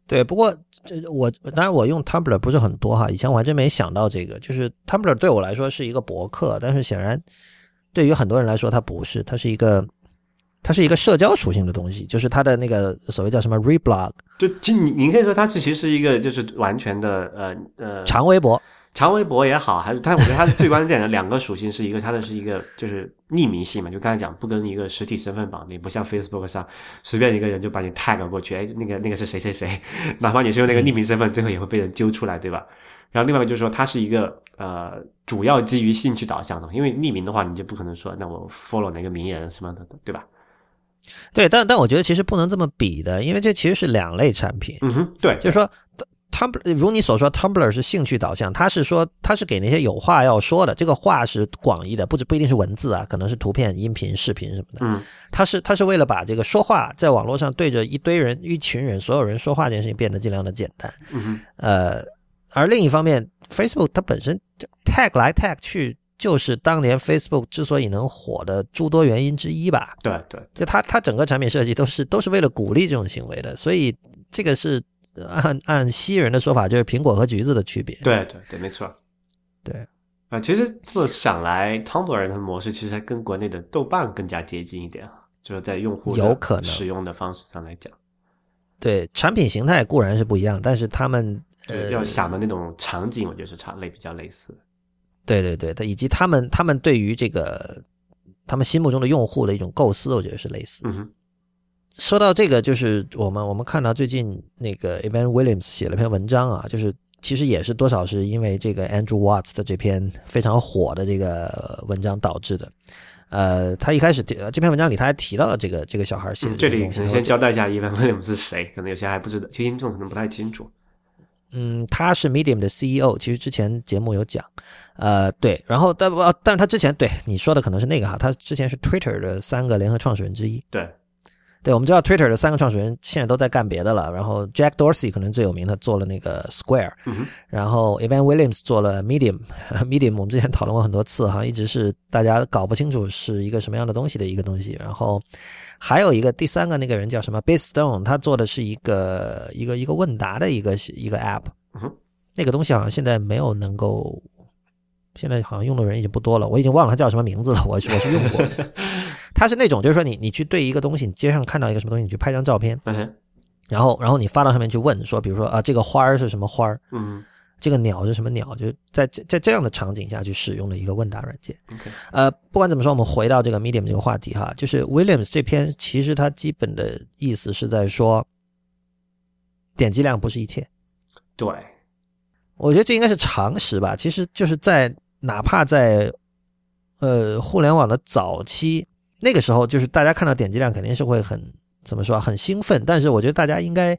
对，不过这我当然我用 Tumblr 不是很多哈，以前我还真没想到这个，就是 Tumblr 对我来说是一个博客，但是显然对于很多人来说它不是，它是一个。它是一个社交属性的东西，就是它的那个所谓叫什么 reblog，就您您可以说它是其实是一个就是完全的呃呃长微博，长微博也好，还是但我觉得它最关键的两个属性是一个它的是一个就是匿名性嘛，就刚才讲不跟一个实体身份绑定，不像 Facebook 上随便一个人就把你 tag 过去，哎那个那个是谁谁谁，哪怕你是用那个匿名身份，最后也会被人揪出来，对吧？然后另外一个就是说它是一个呃主要基于兴趣导向的，因为匿名的话你就不可能说那我 follow 哪个名人什么的，对吧？对，但但我觉得其实不能这么比的，因为这其实是两类产品。嗯哼，对，就是说，Tumblr 如你所说，Tumblr 是兴趣导向，它是说它是给那些有话要说的，这个话是广义的，不止不一定是文字啊，可能是图片、音频、视频什么的。嗯，它是它是为了把这个说话在网络上对着一堆人、一群人、所有人说话这件事情变得尽量的简单。嗯哼，呃，而另一方面，Facebook 它本身 tag 来 tag 去。就是当年 Facebook 之所以能火的诸多原因之一吧。对对，就它它整个产品设计都是都是为了鼓励这种行为的，所以这个是按按西人的说法，就是苹果和橘子的区别。对对对，没错。对啊，其实这么想来，Tumblr 的模式其实还跟国内的豆瓣更加接近一点啊，就是在用户有可能使用的方式上来讲。对，产品形态固然是不一样，但是他们要想的那种场景，我觉得是差类比较类似。对对对，他以及他们他们对于这个他们心目中的用户的一种构思，我觉得是类似。嗯说到这个，就是我们我们看到最近那个 Evan Williams 写了篇文章啊，就是其实也是多少是因为这个 Andrew Watts 的这篇非常火的这个文章导致的。呃，他一开始这篇文章里他还提到了这个这个小孩写的这里东西。可能先交代一下 Evan Williams 是谁，可能有些还不知道，听众可能不太清楚。嗯，他是 Medium 的 CEO，其实之前节目有讲，呃，对，然后但不，但是他之前对你说的可能是那个哈，他之前是 Twitter 的三个联合创始人之一。对，对，我们知道 Twitter 的三个创始人现在都在干别的了，然后 Jack Dorsey 可能最有名，他做了那个 Square，嗯然后 Evan Williams 做了 Medium，Medium 我们之前讨论过很多次哈，一直是大家搞不清楚是一个什么样的东西的一个东西，然后。还有一个第三个那个人叫什么 b a s Stone，他做的是一个一个一个问答的一个一个 App，那个东西好像现在没有能够，现在好像用的人已经不多了，我已经忘了它叫什么名字了。我我是用过，它是那种就是说你你去对一个东西，你街上看到一个什么东西，你去拍张照片，然后然后你发到上面去问说，比如说啊这个花儿是什么花儿，嗯。这个鸟是什么鸟？就在在这样的场景下去使用的一个问答软件。OK，呃，不管怎么说，我们回到这个 Medium 这个话题哈，就是 Williams 这篇其实它基本的意思是在说，点击量不是一切。对，我觉得这应该是常识吧。其实就是在哪怕在呃互联网的早期，那个时候就是大家看到点击量肯定是会很怎么说啊很兴奋，但是我觉得大家应该。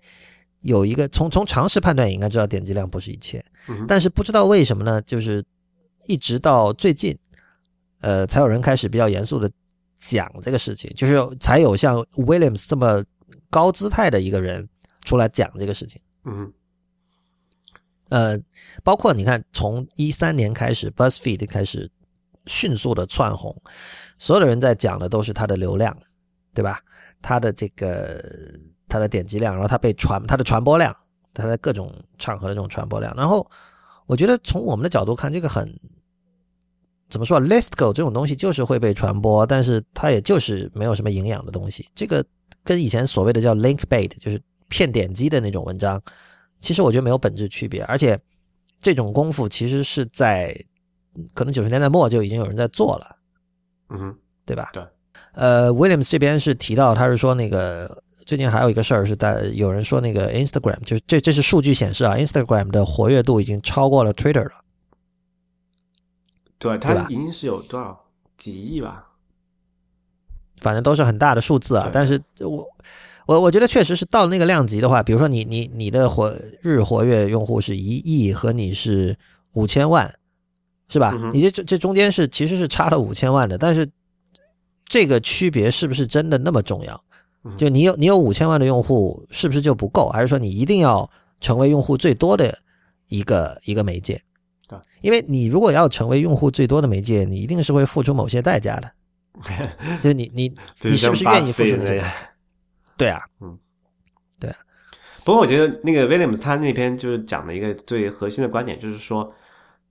有一个从从常识判断也应该知道点击量不是一切，但是不知道为什么呢？就是一直到最近，呃，才有人开始比较严肃的讲这个事情，就是才有像 Williams 这么高姿态的一个人出来讲这个事情。嗯，呃，包括你看，从一三年开始，BuzzFeed 开始迅速的窜红，所有的人在讲的都是它的流量，对吧？它的这个。它的点击量，然后它被传，它的传播量，它在各种场合的这种传播量。然后，我觉得从我们的角度看，这个很怎么说？List Go 这种东西就是会被传播，但是它也就是没有什么营养的东西。这个跟以前所谓的叫 Link Bait，就是骗点击的那种文章，其实我觉得没有本质区别。而且这种功夫其实是在可能九十年代末就已经有人在做了，嗯，对吧？对。呃，Williams 这边是提到，他是说那个。最近还有一个事儿是，在有人说那个 Instagram，就是这这是数据显示啊，Instagram 的活跃度已经超过了 Twitter 了。对，它已经是有多少几亿吧？反正都是很大的数字啊。但是我我我觉得确实是到那个量级的话，比如说你你你的活日活跃用户是一亿和你是五千万，是吧？你这这这中间是其实是差了五千万的，但是这个区别是不是真的那么重要？就你有你有五千万的用户，是不是就不够？还是说你一定要成为用户最多的一个一个媒介？对，因为你如果要成为用户最多的媒介，你一定是会付出某些代价的。就你你 你是不是愿意付出那些？对啊，嗯，对啊。不过我觉得那个 Williams 他那篇就是讲的一个最核心的观点，就是说。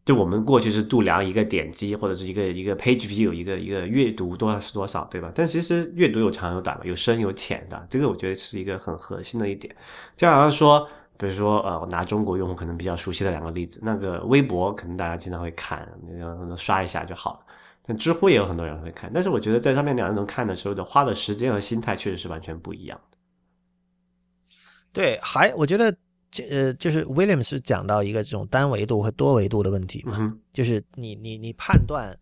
就我们过去是度量一个点击或者是一个一个 page view 一个一个阅读多少是多少，对吧？但其实阅读有长有短嘛，有深有浅的，这个我觉得是一个很核心的一点。就好像说，比如说呃，我拿中国用户可能比较熟悉的两个例子，那个微博可能大家经常会看，那个刷一下就好了。但知乎也有很多人会看，但是我觉得在上面两个人看的时候的花的时间和心态确实是完全不一样的。对，还我觉得。这呃，就是 William 是讲到一个这种单维度和多维度的问题嘛，就是你你你判断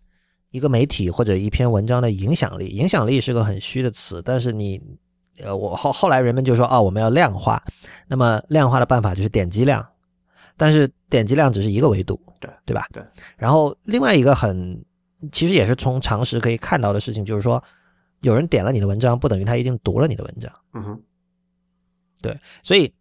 一个媒体或者一篇文章的影响力，影响力是个很虚的词，但是你呃，我后后来人们就说哦，我们要量化，那么量化的办法就是点击量，但是点击量只是一个维度，对对吧？对。然后另外一个很其实也是从常识可以看到的事情，就是说有人点了你的文章，不等于他一定读了你的文章。嗯哼，对，所以。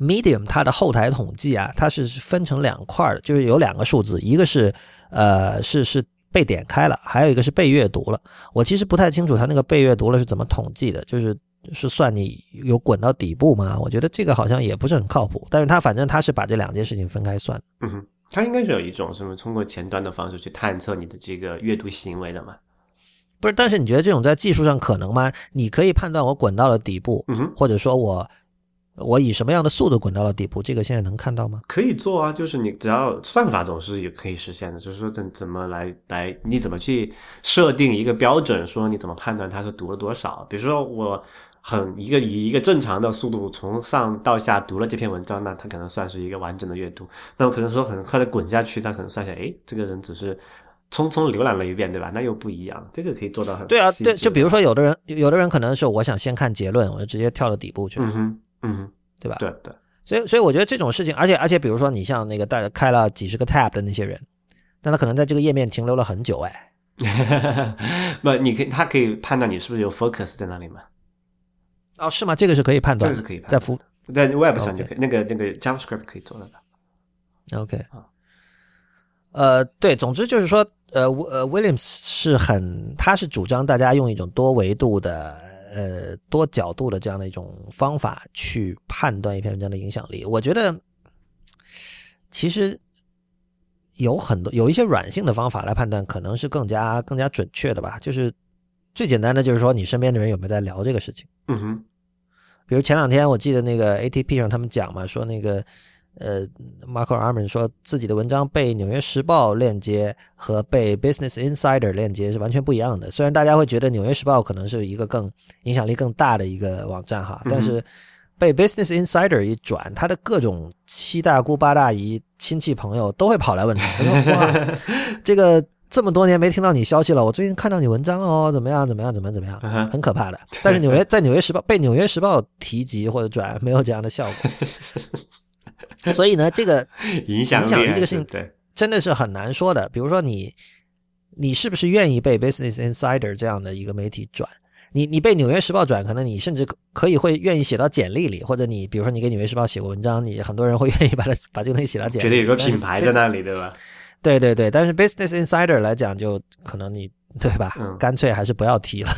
Medium 它的后台统计啊，它是分成两块的，就是有两个数字，一个是呃是是被点开了，还有一个是被阅读了。我其实不太清楚它那个被阅读了是怎么统计的，就是是算你有滚到底部吗？我觉得这个好像也不是很靠谱。但是它反正它是把这两件事情分开算。嗯哼，它应该是有一种什么通过前端的方式去探测你的这个阅读行为的嘛？不是，但是你觉得这种在技术上可能吗？你可以判断我滚到了底部，嗯哼，或者说我。我以什么样的速度滚到了底部？这个现在能看到吗？可以做啊，就是你只要算法总是也可以实现的。就是说怎怎么来来，你怎么去设定一个标准？说你怎么判断它是读了多少？比如说我很一个以一个正常的速度从上到下读了这篇文章，那它可能算是一个完整的阅读。那么可能说很快的滚下去，那可能算下，哎，这个人只是匆匆浏览了一遍，对吧？那又不一样，这个可以做到很对啊，对，就比如说有的人，有的人可能是我想先看结论，我就直接跳到底部去了，嗯哼，嗯，对吧？对对，所以，所以我觉得这种事情，而且而且，比如说你像那个带开了几十个 tab 的那些人，但他可能在这个页面停留了很久，哎，不，你可以，他可以判断你是不是有 focus 在那里吗？哦，是吗？这个是可以判断的，这个是可以判在服在 Web 上就可以，那个那个 JavaScript 可以做得到。OK 啊呃，对，总之就是说，呃呃，Williams 是很，他是主张大家用一种多维度的、呃多角度的这样的一种方法去判断一篇文章的影响力。我觉得其实有很多有一些软性的方法来判断，可能是更加更加准确的吧。就是最简单的就是说，你身边的人有没有在聊这个事情。嗯哼，比如前两天我记得那个 ATP 上他们讲嘛，说那个呃，Marco Arman 说自己的文章被《纽约时报》链接和被 Business Insider 链接是完全不一样的。虽然大家会觉得《纽约时报》可能是一个更影响力更大的一个网站哈，但是被 Business Insider 一转，他的各种七大姑八大姨、亲戚朋友都会跑来问他，说 哇，这个。这么多年没听到你消息了，我最近看到你文章了哦，怎么样？怎么样？怎么样？怎么样？很可怕的。但是纽约 在《纽约时报》被《纽约时报》提及或者转，没有这样的效果。所以呢，这个影响影响力这个事情对，真的是很难说的。比如说你，你是不是愿意被 Business Insider 这样的一个媒体转？你你被《纽约时报》转，可能你甚至可可以会愿意写到简历里，或者你比如说你给《纽约时报》写过文章，你很多人会愿意把它把这个东西写到简历里。觉得有个品牌在那里，对吧？对对对，但是 Business Insider 来讲，就可能你对吧？嗯干脆还是不要提了。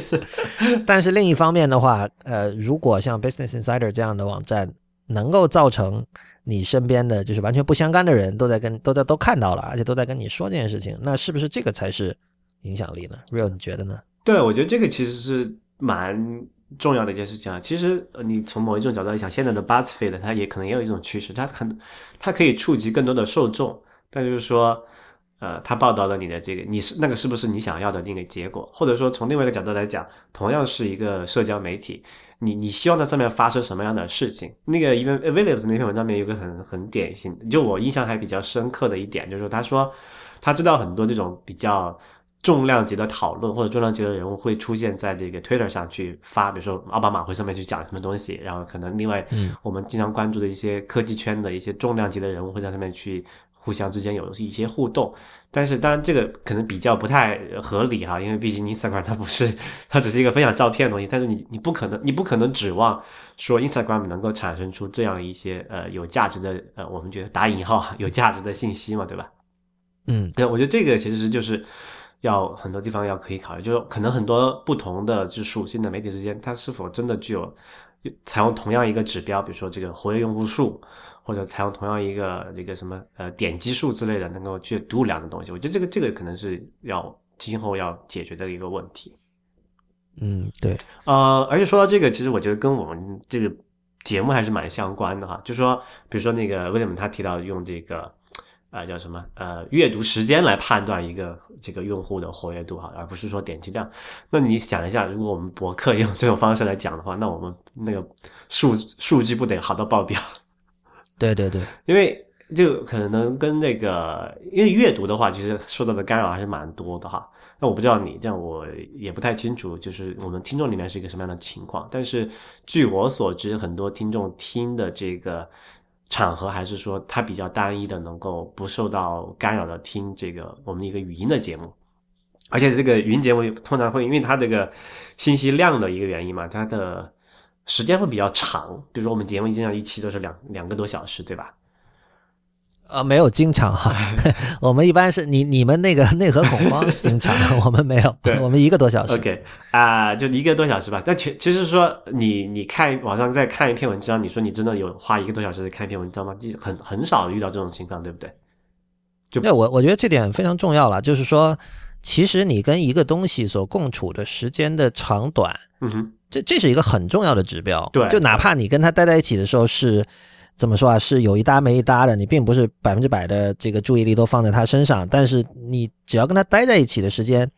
但是另一方面的话，呃，如果像 Business Insider 这样的网站能够造成你身边的就是完全不相干的人都在跟都在都看到了，而且都在跟你说这件事情，那是不是这个才是影响力呢？Real，你觉得呢？对，我觉得这个其实是蛮重要的一件事情啊。其实你从某一种角度来讲，现在的 BuzzFeed 它也可能也有一种趋势，它很它可以触及更多的受众，但就是说，呃，他报道了你的这个，你是那个是不是你想要的那个结果？或者说从另外一个角度来讲，同样是一个社交媒体，你你希望在上面发生什么样的事情？那个 Even Williams 那篇文章里面有个很很典型，就我印象还比较深刻的一点，就是他说他知道很多这种比较。重量级的讨论或者重量级的人物会出现在这个 Twitter 上去发，比如说奥巴马会上面去讲什么东西，然后可能另外嗯我们经常关注的一些科技圈的一些重量级的人物会在上面去互相之间有一些互动。但是当然这个可能比较不太合理哈，因为毕竟 Instagram 它不是 它只是一个分享照片的东西，但是你你不可能你不可能指望说 Instagram 能够产生出这样一些呃有价值的呃我们觉得打引号 有价值的信息嘛，对吧？嗯对，我觉得这个其实就是要很多地方要可以考虑，就是可能很多不同的就属性的媒体之间，它是否真的具有采用同样一个指标，比如说这个活跃用户数，或者采用同样一个这个什么呃点击数之类的，能够去度量的东西。我觉得这个这个可能是要今后要解决的一个问题。嗯，对，呃，而且说到这个，其实我觉得跟我们这个节目还是蛮相关的哈。就说，比如说那个威廉姆他提到用这个呃叫什么呃阅读时间来判断一个这个用户的活跃度哈，而不是说点击量。那你想一下，如果我们博客用这种方式来讲的话，那我们那个数数据不得好到爆表？对对对，因为就可能跟那个，因为阅读的话，其实受到的干扰还是蛮多的哈。那我不知道你这样，我也不太清楚，就是我们听众里面是一个什么样的情况。但是据我所知，很多听众听的这个场合，还是说它比较单一的，能够不受到干扰的听这个我们一个语音的节目。而且这个语音节目通常会因为它这个信息量的一个原因嘛，它的时间会比较长。比如说我们节目经常一期都是两两个多小时，对吧？呃，没有经常哈，我们一般是你你们那个内核 恐慌经常，我们没有，对我们一个多小时。OK 啊、就一个多小时吧。但其其实说你你看网上再看一篇文章，你说你真的有花一个多小时看一篇文章吗？就很很少遇到这种情况，对不对？就对我我觉得这点非常重要了，就是说，其实你跟一个东西所共处的时间的长短，嗯哼，这这是一个很重要的指标。对就哪怕你跟他待在一起的时候是怎么说啊，是有一搭没一搭的，你并不是百分之百的这个注意力都放在他身上，但是你只要跟他待在一起的时间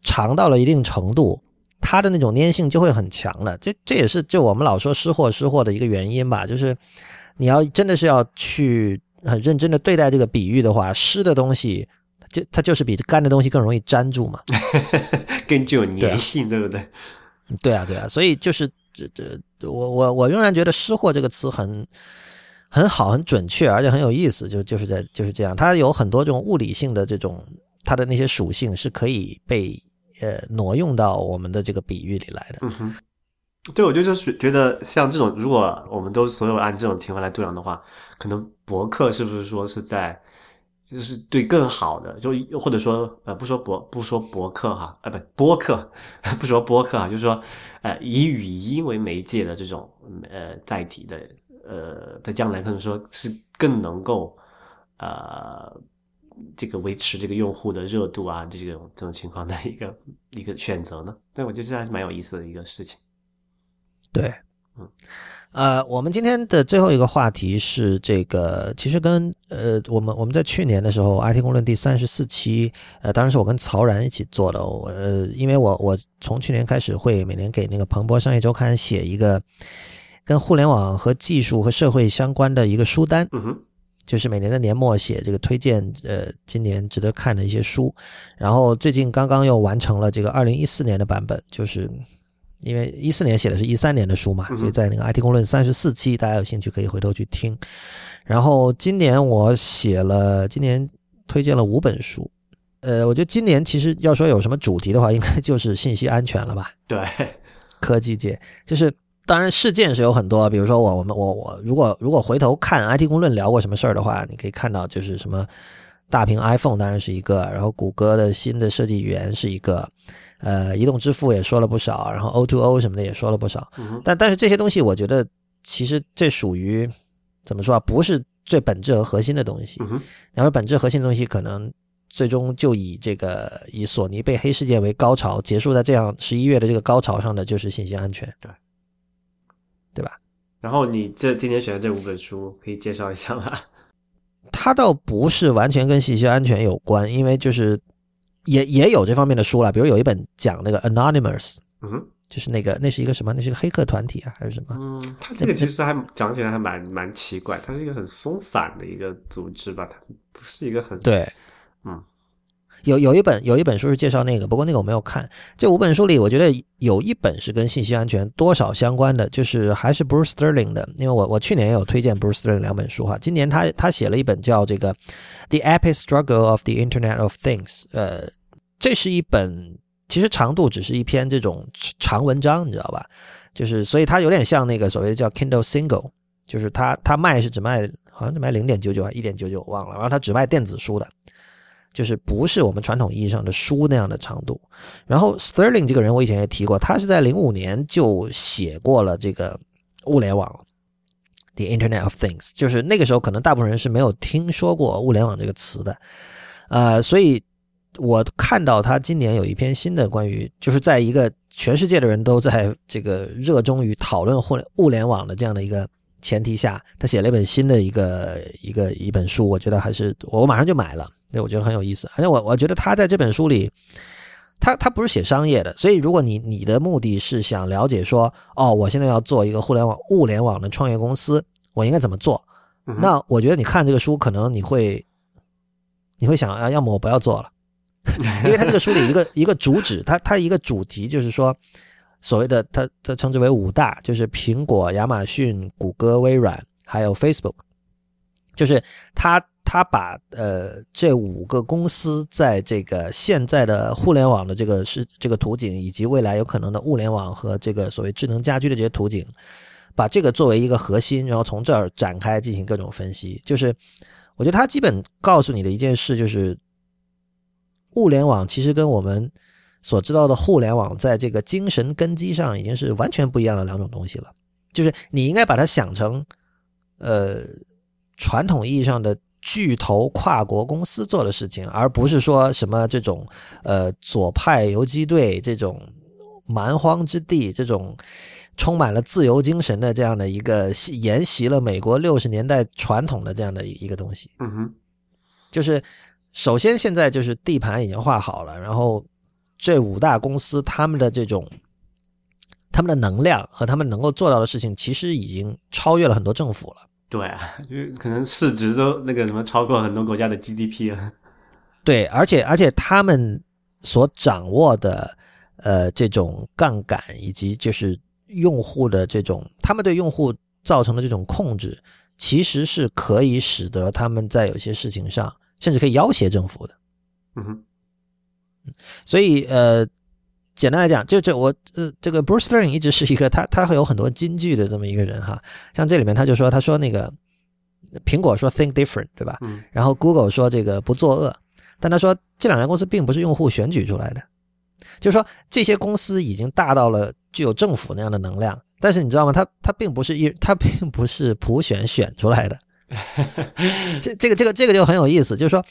长到了一定程度，他的那种粘性就会很强了。这这也是就我们老说失货失货的一个原因吧，就是你要真的是要去很认真的对待这个比喻的话，湿的东西就它就是比干的东西更容易粘住嘛，更具有粘性，对不对？对啊，对啊，所以就是这这，我我我仍然觉得“失货”这个词很很好，很准确，而且很有意思，就就是在就是这样，它有很多这种物理性的这种它的那些属性是可以被呃挪用到我们的这个比喻里来的。对，我就就是觉得像这种，如果我们都所有按这种情况来度量的话，可能博客是不是说是在。就是对更好的，就或者说呃，不说博不说博客哈，呃，不播客，不说播客哈，就是说呃，以语音为媒介的这种呃载体的呃，在将来可能说是更能够呃这个维持这个用户的热度啊，这种这种情况的一个一个选择呢？对我觉得这还是蛮有意思的一个事情。对，嗯。呃，我们今天的最后一个话题是这个，其实跟呃，我们我们在去年的时候，IT 公论第三十四期，呃，当然是我跟曹然一起做的。我呃，因为我我从去年开始会每年给那个彭博商业周刊写一个跟互联网和技术和社会相关的一个书单，嗯哼，就是每年的年末写这个推荐，呃，今年值得看的一些书。然后最近刚刚又完成了这个二零一四年的版本，就是。因为一四年写的是一三年的书嘛，所以在那个 IT 公论三十四期，大家有兴趣可以回头去听。然后今年我写了，今年推荐了五本书。呃，我觉得今年其实要说有什么主题的话，应该就是信息安全了吧？对，科技界就是当然事件是有很多，比如说我我们我我如果如果回头看 IT 公论聊过什么事儿的话，你可以看到就是什么大屏 iPhone 当然是一个，然后谷歌的新的设计语言是一个。呃，移动支付也说了不少，然后 O to O 什么的也说了不少，但但是这些东西，我觉得其实这属于怎么说啊？不是最本质和核心的东西。然后本质核心的东西，可能最终就以这个以索尼被黑事件为高潮，结束在这样十一月的这个高潮上的，就是信息安全，对对吧？然后你这今天选的这五本书，可以介绍一下吗？它倒不是完全跟信息安全有关，因为就是。也也有这方面的书了，比如有一本讲那个 Anonymous，嗯，就是那个那是一个什么？那是一个黑客团体啊，还是什么？嗯，它这个其实还讲起来还蛮蛮奇怪，它是一个很松散的一个组织吧，它不是一个很对，嗯，有有一本有一本书是介绍那个，不过那个我没有看。这五本书里，我觉得有一本是跟信息安全多少相关的，就是还是 Bruce Sterling 的，因为我我去年也有推荐 Bruce Sterling 两本书哈，今年他他写了一本叫这个。The Epic Struggle of the Internet of Things，呃，这是一本其实长度只是一篇这种长文章，你知道吧？就是所以它有点像那个所谓的叫 Kindle Single，就是他他卖是只卖好像只卖零点九九还一点九九忘了，然后他只卖电子书的，就是不是我们传统意义上的书那样的长度。然后 Sterling 这个人我以前也提过，他是在零五年就写过了这个物联网。The Internet of Things，就是那个时候可能大部分人是没有听说过物联网这个词的，呃，所以我看到他今年有一篇新的关于，就是在一个全世界的人都在这个热衷于讨论互联物联网的这样的一个前提下，他写了一本新的一个一个一本书，我觉得还是我马上就买了，对，我觉得很有意思，而且我我觉得他在这本书里。他他不是写商业的，所以如果你你的目的是想了解说，哦，我现在要做一个互联网物联网的创业公司，我应该怎么做？那我觉得你看这个书，可能你会你会想啊，要么我不要做了，因为他这个书里一个一个主旨，他他一个主题就是说，所谓的他他称之为五大，就是苹果、亚马逊、谷歌、微软还有 Facebook，就是他。他把呃这五个公司在这个现在的互联网的这个是这个图景，以及未来有可能的物联网和这个所谓智能家居的这些图景，把这个作为一个核心，然后从这儿展开进行各种分析。就是我觉得他基本告诉你的一件事就是，物联网其实跟我们所知道的互联网在这个精神根基上已经是完全不一样的两种东西了。就是你应该把它想成呃传统意义上的。巨头跨国公司做的事情，而不是说什么这种呃左派游击队这种蛮荒之地，这种充满了自由精神的这样的一个沿袭了美国六十年代传统的这样的一个东西。嗯哼，就是首先现在就是地盘已经画好了，然后这五大公司他们的这种他们的能量和他们能够做到的事情，其实已经超越了很多政府了。对啊，就可能市值都那个什么超过很多国家的 GDP 了。对，而且而且他们所掌握的呃这种杠杆以及就是用户的这种，他们对用户造成的这种控制，其实是可以使得他们在有些事情上，甚至可以要挟政府的。嗯哼，所以呃，简单来讲，就这我呃这个 Bruce Sterling 一直是一个他他会有很多金句的这么一个人哈。像这里面他就说，他说那个苹果说 think different 对吧？嗯然后 Google 说这个不作恶，但他说这两家公司并不是用户选举出来的，就是说这些公司已经大到了具有政府那样的能量，但是你知道吗？他他并不是一，他并不是普选选出来的。这这个这个这个就很有意思，就是说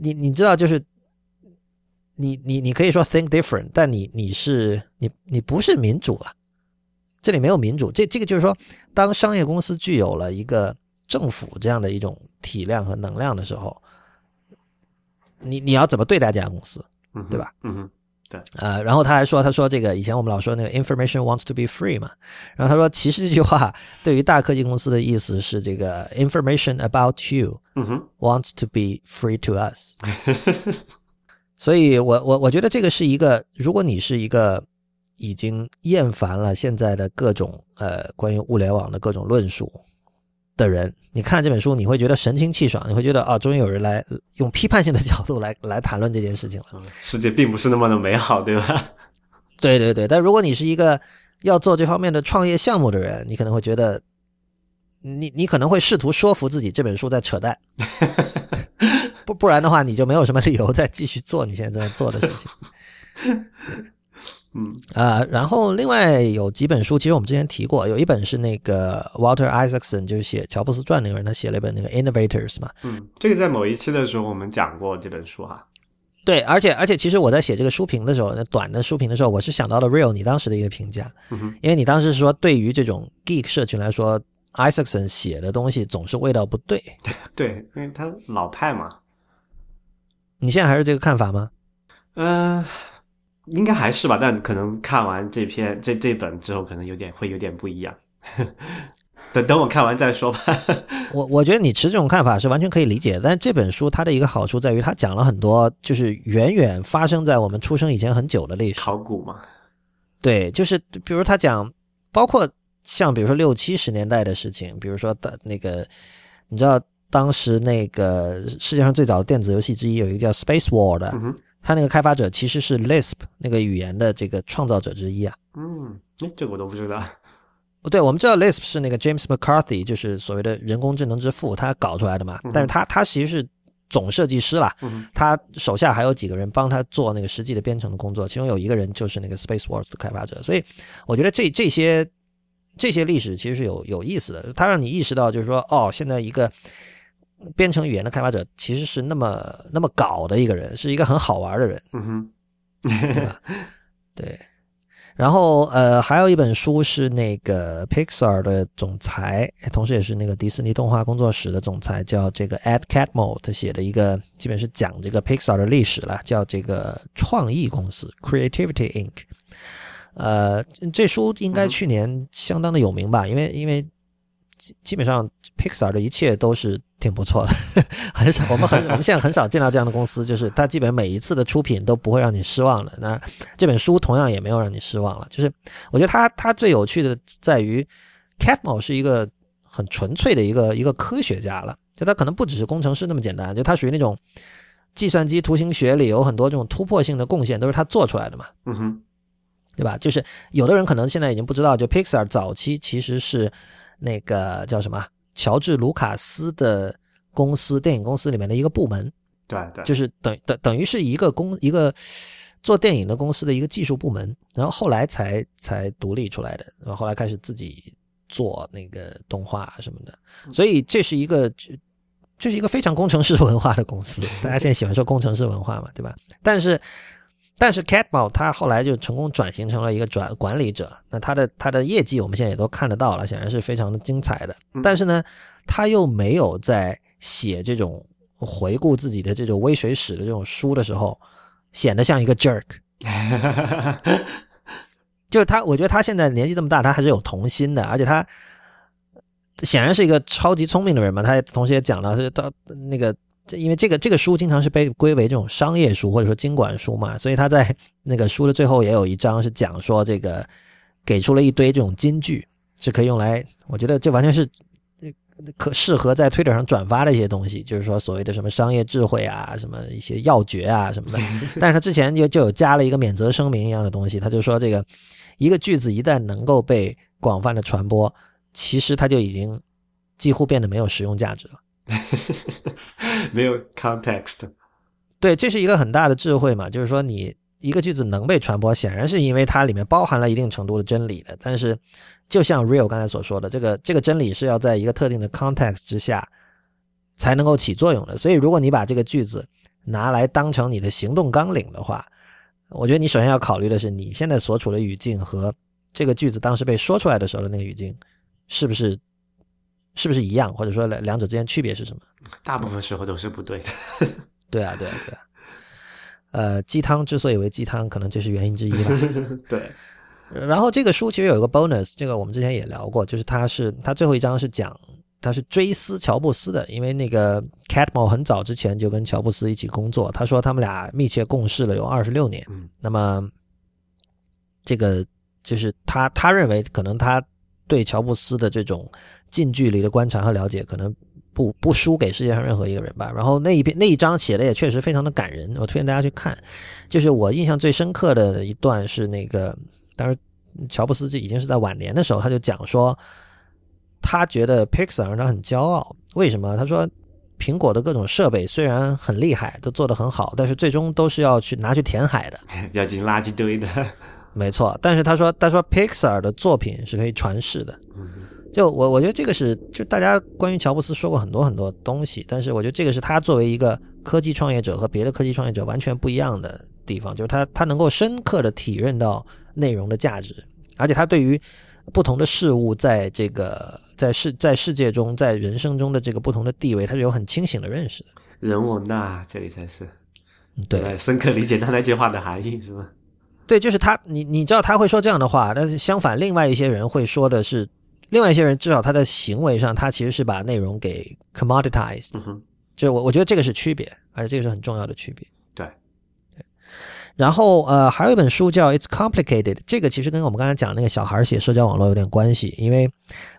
你你知道就是。你你你可以说 think different，但你你是你你不是民主啊，这里没有民主。这这个就是说，当商业公司具有了一个政府这样的一种体量和能量的时候，你你要怎么对待这家公司，嗯，对吧？嗯哼，呃，然后他还说，他说这个以前我们老说那个 information wants to be free 嘛，然后他说其实这句话对于大科技公司的意思是这个 information about you，wants to be free to us。所以我我我觉得这个是一个，如果你是一个已经厌烦了现在的各种呃关于物联网的各种论述的人，你看这本书，你会觉得神清气爽，你会觉得啊，终于有人来用批判性的 角度来来谈论这件事情了。嗯世界并不是那么的美好，对吧？对对对，但如果你是一个要做这方面的创业项目的人，你可能会觉得，你你可能会试图说服自己这本书在扯淡，不不然的话，你就没有什么理由再继续做你现在正在做的事情。嗯啊、然后另外有几本书，其实我们之前提过，有一本是那个 Walter Isaacson，就是写乔布斯传那个人，他写了一本那个 Innovators 嘛。嗯，这个在某一期的时候我们讲过这本书哈。对，而且而且，其实我在写这个书评的时候，那短的书评的时候，我是想到了 Real 你当时的一个评价，嗯，因为你当时说，对于这种 geek 社群来说，Isaacson 写的东西总是味道不对。对，因为他老派嘛。你现在还是这个看法吗？嗯、应该还是吧，但可能看完这篇这这本之后，可能有点会有点不一样。等等我看完再说吧。我我觉得你持这种看法是完全可以理解的，但是这本书它的一个好处在于，它讲了很多就是远远发生在我们出生以前很久的历史。考古嘛，对，就是比如他讲，包括像比如说六七十年代的事情，比如说的那个，你知道当时那个世界上最早的电子游戏之一有一个叫 Space War 的，嗯哼，它那个开发者其实是 Lisp 那个语言的这个创造者之一啊。嗯，哎，这个我都不知道。不对，我们知道 Lisp 是那个 James McCarthy，就是所谓的人工智能之父，他搞出来的嘛。但是他他其实是总设计师啦，他手下还有几个人帮他做那个实际的编程的工作，其中有一个人就是那个 Space Wars 的开发者。所以我觉得这这些这些历史其实是有有意思的，它让你意识到就是说，哦，现在一个编程语言的开发者其实是那么那么搞的一个人，是一个很好玩的人。嗯哼，对吧？对。然后呃，还有一本书是那个 Pixar 的总裁，同时也是那个迪士尼动画工作室的总裁，叫这个 Ed Catmull，他写的一个基本是讲这个 Pixar 的历史了，叫这个创意公司 Creativity Inc。呃，这书应该去年相当的有名吧，因为因为基基本上 Pixar 的一切都是挺不错的，很少我们很我们现在很少见到这样的公司，就是它基本每一次的出品都不会让你失望的。那这本书同样也没有让你失望了。就是我觉得它它最有趣的在于 Catmull 是一个很纯粹的一个一个科学家了，就他可能不只是工程师那么简单，就他属于那种计算机图形学里有很多这种突破性的贡献都是他做出来的嘛。嗯哼，对吧？就是有的人可能现在已经不知道，就 Pixar 早期其实是那个叫什么乔治·卢卡斯的公司，电影公司里面的一个部门，对对，就是等等等于是一个公一个做电影的公司的一个技术部门，然后后来才才独立出来的，然后后来开始自己做那个动画什么的，所以这是一个。这是一个非常工程师文化的公司，大家现在喜欢说工程师文化嘛，对吧？但是，但是 Catmull 他后来就成功转型成了一个转管理者，那他的他的业绩我们现在也都看得到了，显然是非常的精彩的。但是呢，他又没有在写这种回顾自己的这种微水史的这种书的时候，显得像一个 jerk。就是他，我觉得他现在年纪这么大，他还是有童心的，而且他显然是一个超级聪明的人嘛。他同时也讲了，是他那个这因为这个这个书经常是被归为这种商业书或者说经管书嘛，所以他在 那个书的最后也有一章是讲说这个给出了一堆这种金句，是可以用来，我觉得这完全是可适合在推特上转发的一些东西，就是说所谓的什么商业智慧啊，什么一些要诀啊什么的。但是他之前就就有加了一个免责声明一样的东西，他就说这个一个句子一旦能够被广泛的传播，其实它就已经几乎变得没有实用价值了。没有 context，对，这是一个很大的智慧嘛，就是说你一个句子能被传播，显然是因为它里面包含了一定程度的真理的。但是，就像 Real 刚才所说的，这个这个真理是要在一个特定的 context 之下才能够起作用的。所以，如果你把这个句子拿来当成你的行动纲领的话，我觉得你首先要考虑的是你现在所处的语境和这个句子当时被说出来的时候的那个语境是不是。是不是一样，或者说两两者之间区别是什么？大部分时候都是不对的。对啊，对啊，对啊。呃，鸡汤之所以为鸡汤，可能这是原因之一吧。对。然后这个书其实有一个 bonus，这个我们之前也聊过，就是它是它最后一章是讲它是追思乔布斯的，因为那个 Catmull 很早之前就跟乔布斯一起工作，他说他们俩密切共事了有二十六年。嗯。那么这个就是他他认为可能他。对乔布斯的这种近距离的观察和了解，可能不不输给世界上任何一个人吧。然后那一篇那一章写的也确实非常的感人，我推荐大家去看。就是我印象最深刻的一段是那个，当时乔布斯就已经是在晚年的时候，他就讲说，他觉得 Pixar 让他很骄傲。为什么？他说，苹果的各种设备虽然很厉害，都做得很好，但是最终都是要去拿去填海的，要进垃圾堆的。没错，但是他说，他说 Pixar 的作品是可以传世的。就我我觉得这个是，就大家关于乔布斯说过很多很多东西，但是我觉得这个是他作为一个科技创业者和别的科技创业者完全不一样的地方，就是他他能够深刻的体认到内容的价值，而且他对于不同的事物在这个在世在世界中在人生中的这个不同的地位，他是有很清醒的认识的。人我那这里才是对深刻理解他那句话的含义，是吗？对，就是他，你你知道他会说这样的话，但是相反，另外一些人会说的是，另外一些人至少他的行为上，他其实是把内容给 commoditized，就我我觉得这个是区别，而且这个是很重要的区别。对，对。然后呃，还有一本书叫《It's Complicated》，这个其实跟我们刚才讲那个小孩写社交网络有点关系，因为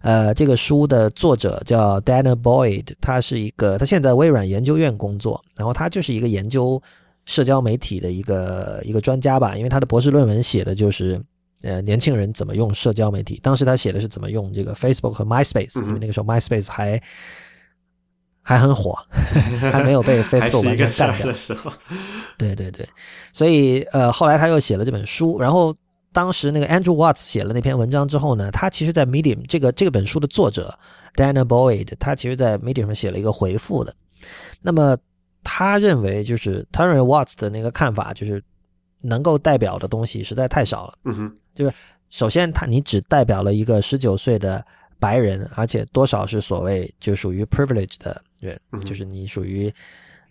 呃，这个书的作者叫 Dana Boyd，他是一个他现在微软研究院工作，然后他就是一个研究。社交媒体的一个一个专家吧，因为他的博士论文写的就是呃年轻人怎么用社交媒体。当时他写的是怎么用这个 Facebook 和 MySpace，因为那个时候 MySpace 还还很火，还没有被 Facebook 完全干掉的时候。对对对，所以呃后来他又写了这本书。然后当时那个 Andrew Watts 写了那篇文章之后呢，他其实，在 Medium 这个这个本书的作者 Dana Boyd，他其实在 Medium 上写了一个回复的。那么。他认为，就是 Terry Watts 的那个看法，就是能够代表的东西实在太少了。嗯哼，就是首先，他你只代表了一个十九岁的白人，而且多少是所谓就属于 privilege 的人，就是你属于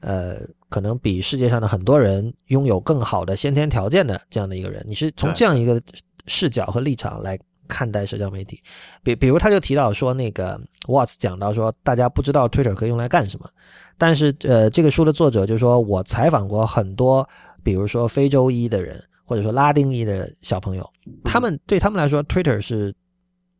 呃，可能比世界上的很多人拥有更好的先天条件的这样的一个人。你是从这样一个视角和立场来看待社交媒体。比比如，他就提到说，那个 Watts 讲到说，大家不知道 Twitter 可以用来干什么。但是，呃，这个书的作者就说，我采访过很多，比如说非洲裔的人，或者说拉丁裔的小朋友，他们对他们来说，Twitter 是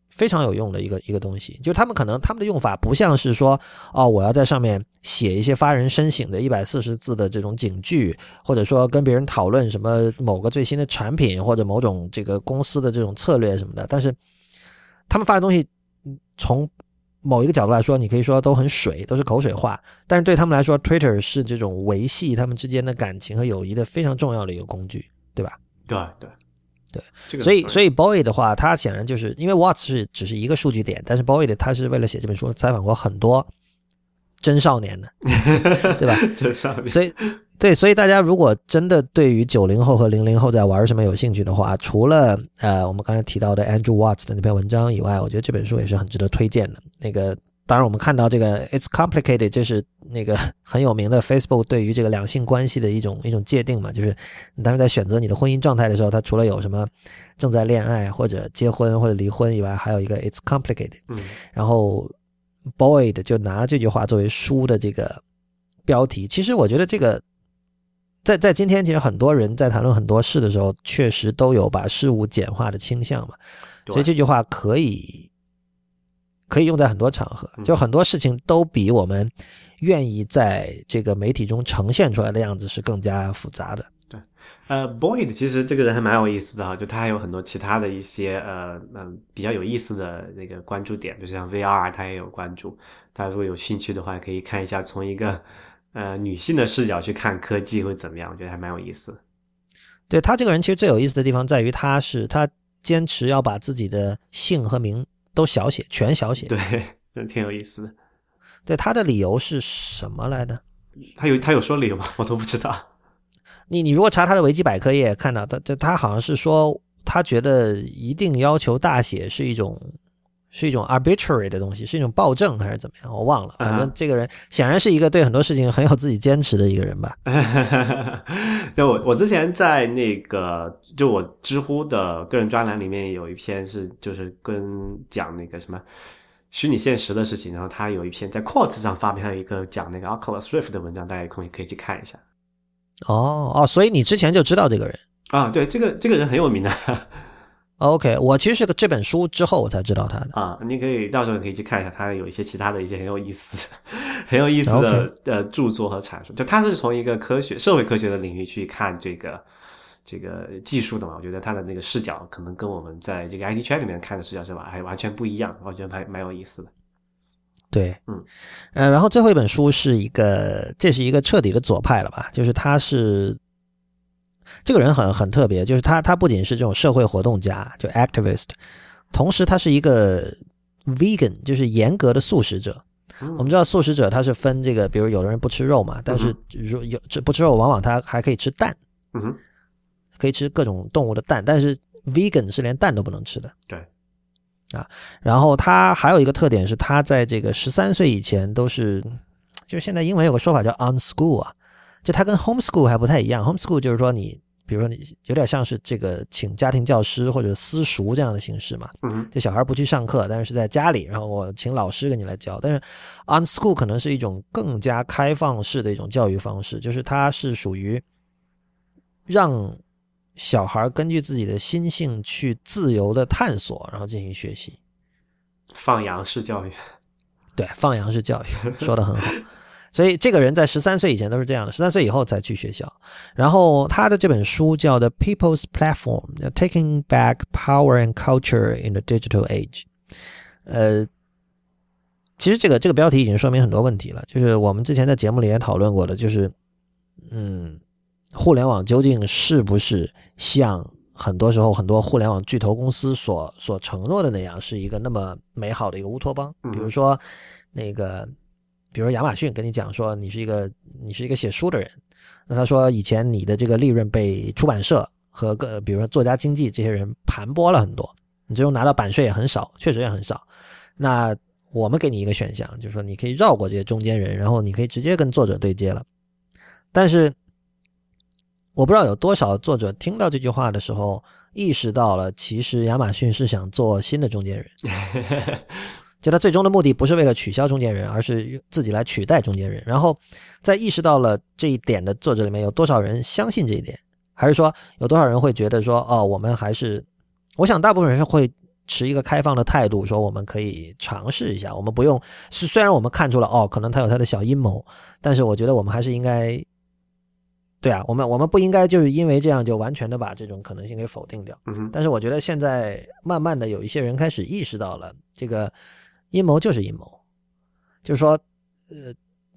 非常有用的一个一个东西。就他们可能他们的用法不像是说，哦，我要在上面写一些发人深省的一百四十字的这种警句，或者说跟别人讨论什么某个最新的产品或者某种这个公司的这种策略什么的。但是，他们发的东西，从某一个角度来说，你可以说都很水，都是口水话。但是对他们来说，Twitter 是这种维系他们之间的感情和友谊的非常重要的一个工具，对吧？对对对。所以，所以 Boyd 的话，他显然就是因为 Watts 是只是一个数据点，但是 boy 的他是为了写这本书采访过很多真少年的，对吧？真少年。所以。对，所以大家如果真的对于九零后和零零后在玩什么有兴趣的话，除了呃我们刚才提到的 Andrew Watts 的那篇文章以外，我觉得这本书也是很值得推荐的。那个当然我们看到这个 It's complicated，这是那个 很有名的 Facebook 对于这个两性关系的一种一种界定嘛，就是你当时在选择你的婚姻状态的时候，它除了有什么正在恋爱或者结婚或者离婚以外，还有一个 It's complicated。嗯，然后 Boyd 就拿这句话作为书的这个。标题。其实我觉得这个，在在今天，其实很多人在谈论很多事的时候，确实都有把事物简化的倾向嘛。所以这句话可以可以用在很多场合，就很多事情都比我们愿意在这个媒体中呈现出来的样子是更加复杂的。对呃，Boyd 其实这个人还蛮有意思的哈，就他还有很多其他的一些呃嗯比较有意思的那个关注点，就像 VR 他也有关注。大家如果有兴趣的话，可以看一下从一个呃女性的视角去看科技会怎么样，我觉得还蛮有意思。对他这个人其实最有意思的地方在于，他是他坚持要把自己的姓和名都小写，全小写。对，挺有意思的。对他的理由是什么来的？他有他有说理由吗？我都不知道。你你如果查他的维基百科也看到，他他他好像是说，他觉得一定要求大写是一种是一种 arbitrary 的东西，是一种暴政还是怎么样？我忘了。反正这个人显然是一个对很多事情很有自己坚持的一个人吧。对，我我之前在那个就我知乎的个人专栏里面有一篇是就是跟讲那个什么虚拟现实的事情，然后他有一篇在 Quartz 上发表一个讲那个 Oculus Rift 的文章，大家有空也可以去看一下。哦哦，所以你之前就知道这个人啊？对，这个这个人很有名的。OK，我其实是个这本书之后我才知道他的啊。你可以到时候你可以去看一下，他有一些其他的一些很有意思、很有意思的呃著作和阐述。就他是从一个科学、社会科学的领域去看这个这个技术的嘛。我觉得他的那个视角可能跟我们在这个 IT 圈里面看的视角是吧，还完全不一样。我觉得还蛮有意思的。对，嗯，呃，然后最后一本书是一个，这是一个彻底的左派了吧？就是他是这个人很很特别，就是他他不仅是这种社会活动家，就 activist，同时他是一个 vegan，就是严格的素食者。我们知道素食者他是分这个，比如有的人不吃肉嘛，但是如有这不吃肉，往往他还可以吃蛋，嗯，可以吃各种动物的蛋，但是 vegan 是连蛋都不能吃的。对。啊，然后他还有一个特点是，他在这个十三岁以前都是，就是现在英文有个说法叫 on school 啊，就他跟 home school 还不太一样。home school 就是说你，比如说你有点像是这个请家庭教师或者私塾这样的形式嘛，嗯，就小孩不去上课，但是是在家里，然后我请老师给你来教。但是 on school 可能是一种更加开放式的一种教育方式，就是它是属于让。小孩根据自己的心性去自由的探索，然后进行学习，放羊式教育，对，放羊式教育说的很好。所以这个人在十三岁以前都是这样的，十三岁以后才去学校。然后他的这本书叫《The People's Platform: Taking Back Power and Culture in the Digital Age》。呃，其实这个这个标题已经说明很多问题了，就是我们之前在节目里也讨论过的，就是嗯。互联网究竟是不是像很多时候很多互联网巨头公司所所承诺的那样，是一个那么美好的一个乌托邦？比如说，那个，比如亚马逊跟你讲说，你是一个你是一个写书的人，那他说以前你的这个利润被出版社和个比如说作家经济这些人盘剥了很多，你最终拿到版税也很少，确实也很少。那我们给你一个选项，就是说你可以绕过这些中间人，然后你可以直接跟作者对接了，但是。我不知道有多少作者听到这句话的时候，意识到了其实亚马逊是想做新的中间人，就他最终的目的不是为了取消中间人，而是自己来取代中间人。然后，在意识到了这一点的作者里面，有多少人相信这一点？还是说有多少人会觉得说，哦，我们还是，我想大部分人是会持一个开放的态度，说我们可以尝试一下，我们不用是虽然我们看出了哦，可能他有他的小阴谋，但是我觉得我们还是应该。对啊，我们我们不应该就是因为这样就完全的把这种可能性给否定掉。嗯但是我觉得现在慢慢的有一些人开始意识到了，这个阴谋就是阴谋，就是说，呃，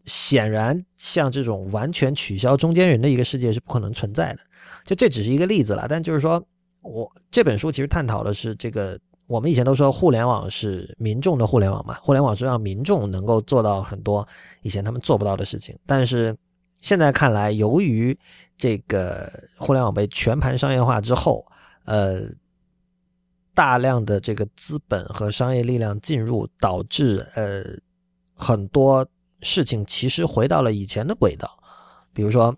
显然像这种完全取消中间人的一个世界是不可能存在的。就这只是一个例子了，但就是说我这本书其实探讨的是这个，我们以前都说互联网是民众的互联网嘛，互联网是让民众能够做到很多以前他们做不到的事情，但是。现在看来，由于这个互联网被全盘商业化之后，呃，大量的这个资本和商业力量进入，导致呃很多事情其实回到了以前的轨道。比如说，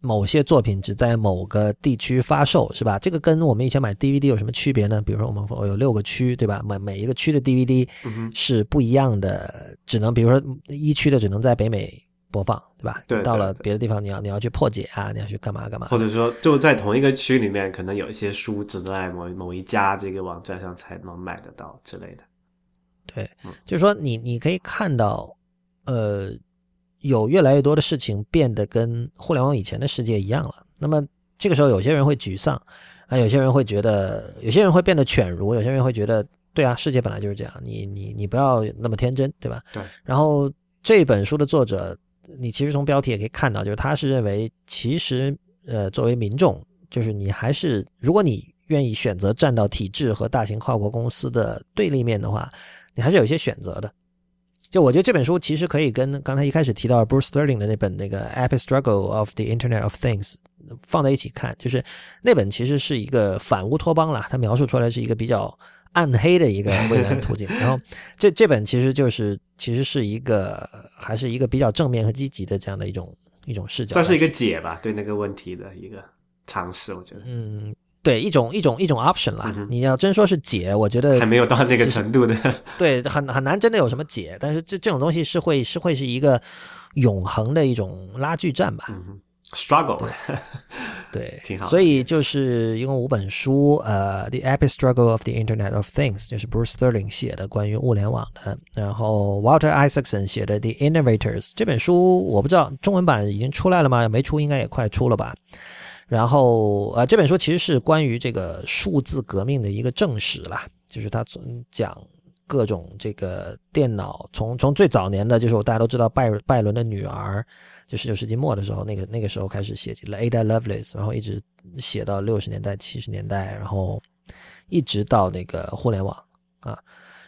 某些作品只在某个地区发售，是吧？这个跟我们以前买 DVD 有什么区别呢？比如说，我们有六个区，对吧？每每一个区的 DVD 是不一样的，只能比如说一区的只能在北美。播放，对吧？对，到了别的地方，你要你要去破解啊，你要去干嘛干嘛？或者说，就在同一个区里面，可能有一些书只在某某一家这个网站上才能买得到之类的。对，就是说你你可以看到，呃，有越来越多的事情变得跟互联网以前的世界一样了。那么这个时候，有些人会沮丧啊，有些人会觉得，有些人会变得犬儒，有些人会觉得，对啊，世界本来就是这样，你你你不要那么天真，对吧？对。然后这本书的作者，你其实从标题也可以看到，就是他是认为，其实呃，作为民众，就是你还是，如果你愿意选择站到体制和大型跨国公司的对立面的话。你还是有一些选择的，就我觉得这本书其实可以跟刚才一开始提到 Bruce Sterling 的那本那个 Epic Struggle of the Internet of Things 放在一起看，就是那本其实是一个反乌托邦啦，它描述出来是一个比较暗黑的一个 未来途径。然后这这本其实就是其实是一个还是一个比较正面和积极的这样的一种一种视角，算是一个解吧，对那个问题的一个尝试，我觉得，嗯。对一种一种一种 option 啦，你要真说是解，我觉得还没有到那个程度的。对，很很难真的有什么解，但是这这种东西是会是会是一个永恒的一种拉锯战吧，struggle。对，挺好。所以就是一共五本书，呃，《The Epic Struggle of the Internet of Things》就是 Bruce Sterling 写的关于物联网的，然后 Walter Isaacson 写的《The Innovators》这本书，我不知道中文版已经出来了吗？没出，应该也快出了吧。然后，呃，这本书其实是关于这个数字革命的一个正史啦，就是他讲各种这个电脑，从从最早年的，就是我大家都知道拜拜伦的女儿，就十九世纪末的时候，那个那个时候开始写起了 Ada Lovelace，然后一直写到六十年代、七十年代，然后一直到那个互联网啊，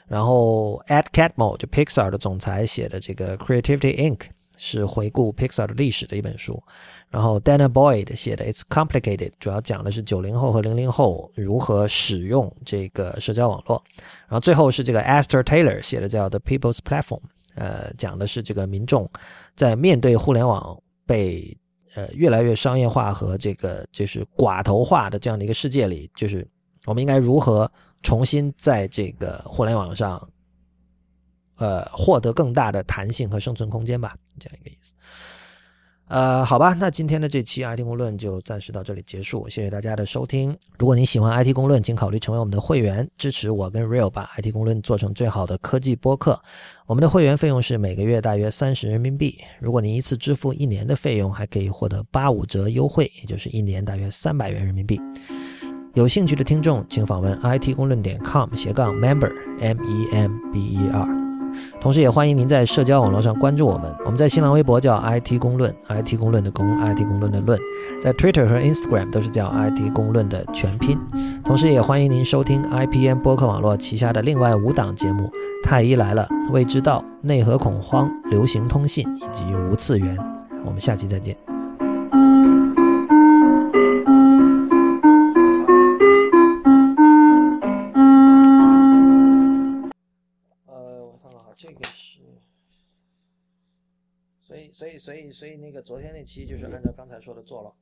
然后 Ed Catmull 就 Pixar 的总裁写的这个 Creativity Inc. 是回顾 Pixar 的历史的一本书。然后 Dana Boyd 写的《It's Complicated》主要讲的是九零后和零零后如何使用这个社交网络。然后最后是这个 Esther Taylor 写的叫《The People's Platform》，呃，讲的是这个民众在面对互联网被呃越来越商业化和这个就是寡头化的这样的一个世界里，就是我们应该如何重新在这个互联网上呃获得更大的弹性和生存空间吧，这样一个意思。呃，好吧，那今天的这期 IT 公论就暂时到这里结束，谢谢大家的收听。如果你喜欢 IT 公论，请考虑成为我们的会员，支持我跟 Real 把 IT 公论做成最好的科技播客。我们的会员费用是每个月大约三十人民币，如果您一次支付一年的费用，还可以获得八五折优惠，也就是一年大约三百元人民币。有兴趣的听众，请访问 IT 公论点 com 斜杠 member m e m b e r。同时，也欢迎您在社交网络上关注我们。我们在新浪微博叫 IT 公论，IT 公论的公，IT 公论的论，在 Twitter 和 Instagram 都是叫 IT 公论的全拼。同时，也欢迎您收听 IPN 播客网络旗下的另外五档节目：《太医来了》、《未知道》、《内核恐慌》、《流行通信》以及《无次元》。我们下期再见。所以，所以，所以，那个昨天那期就是按照刚才说的做了。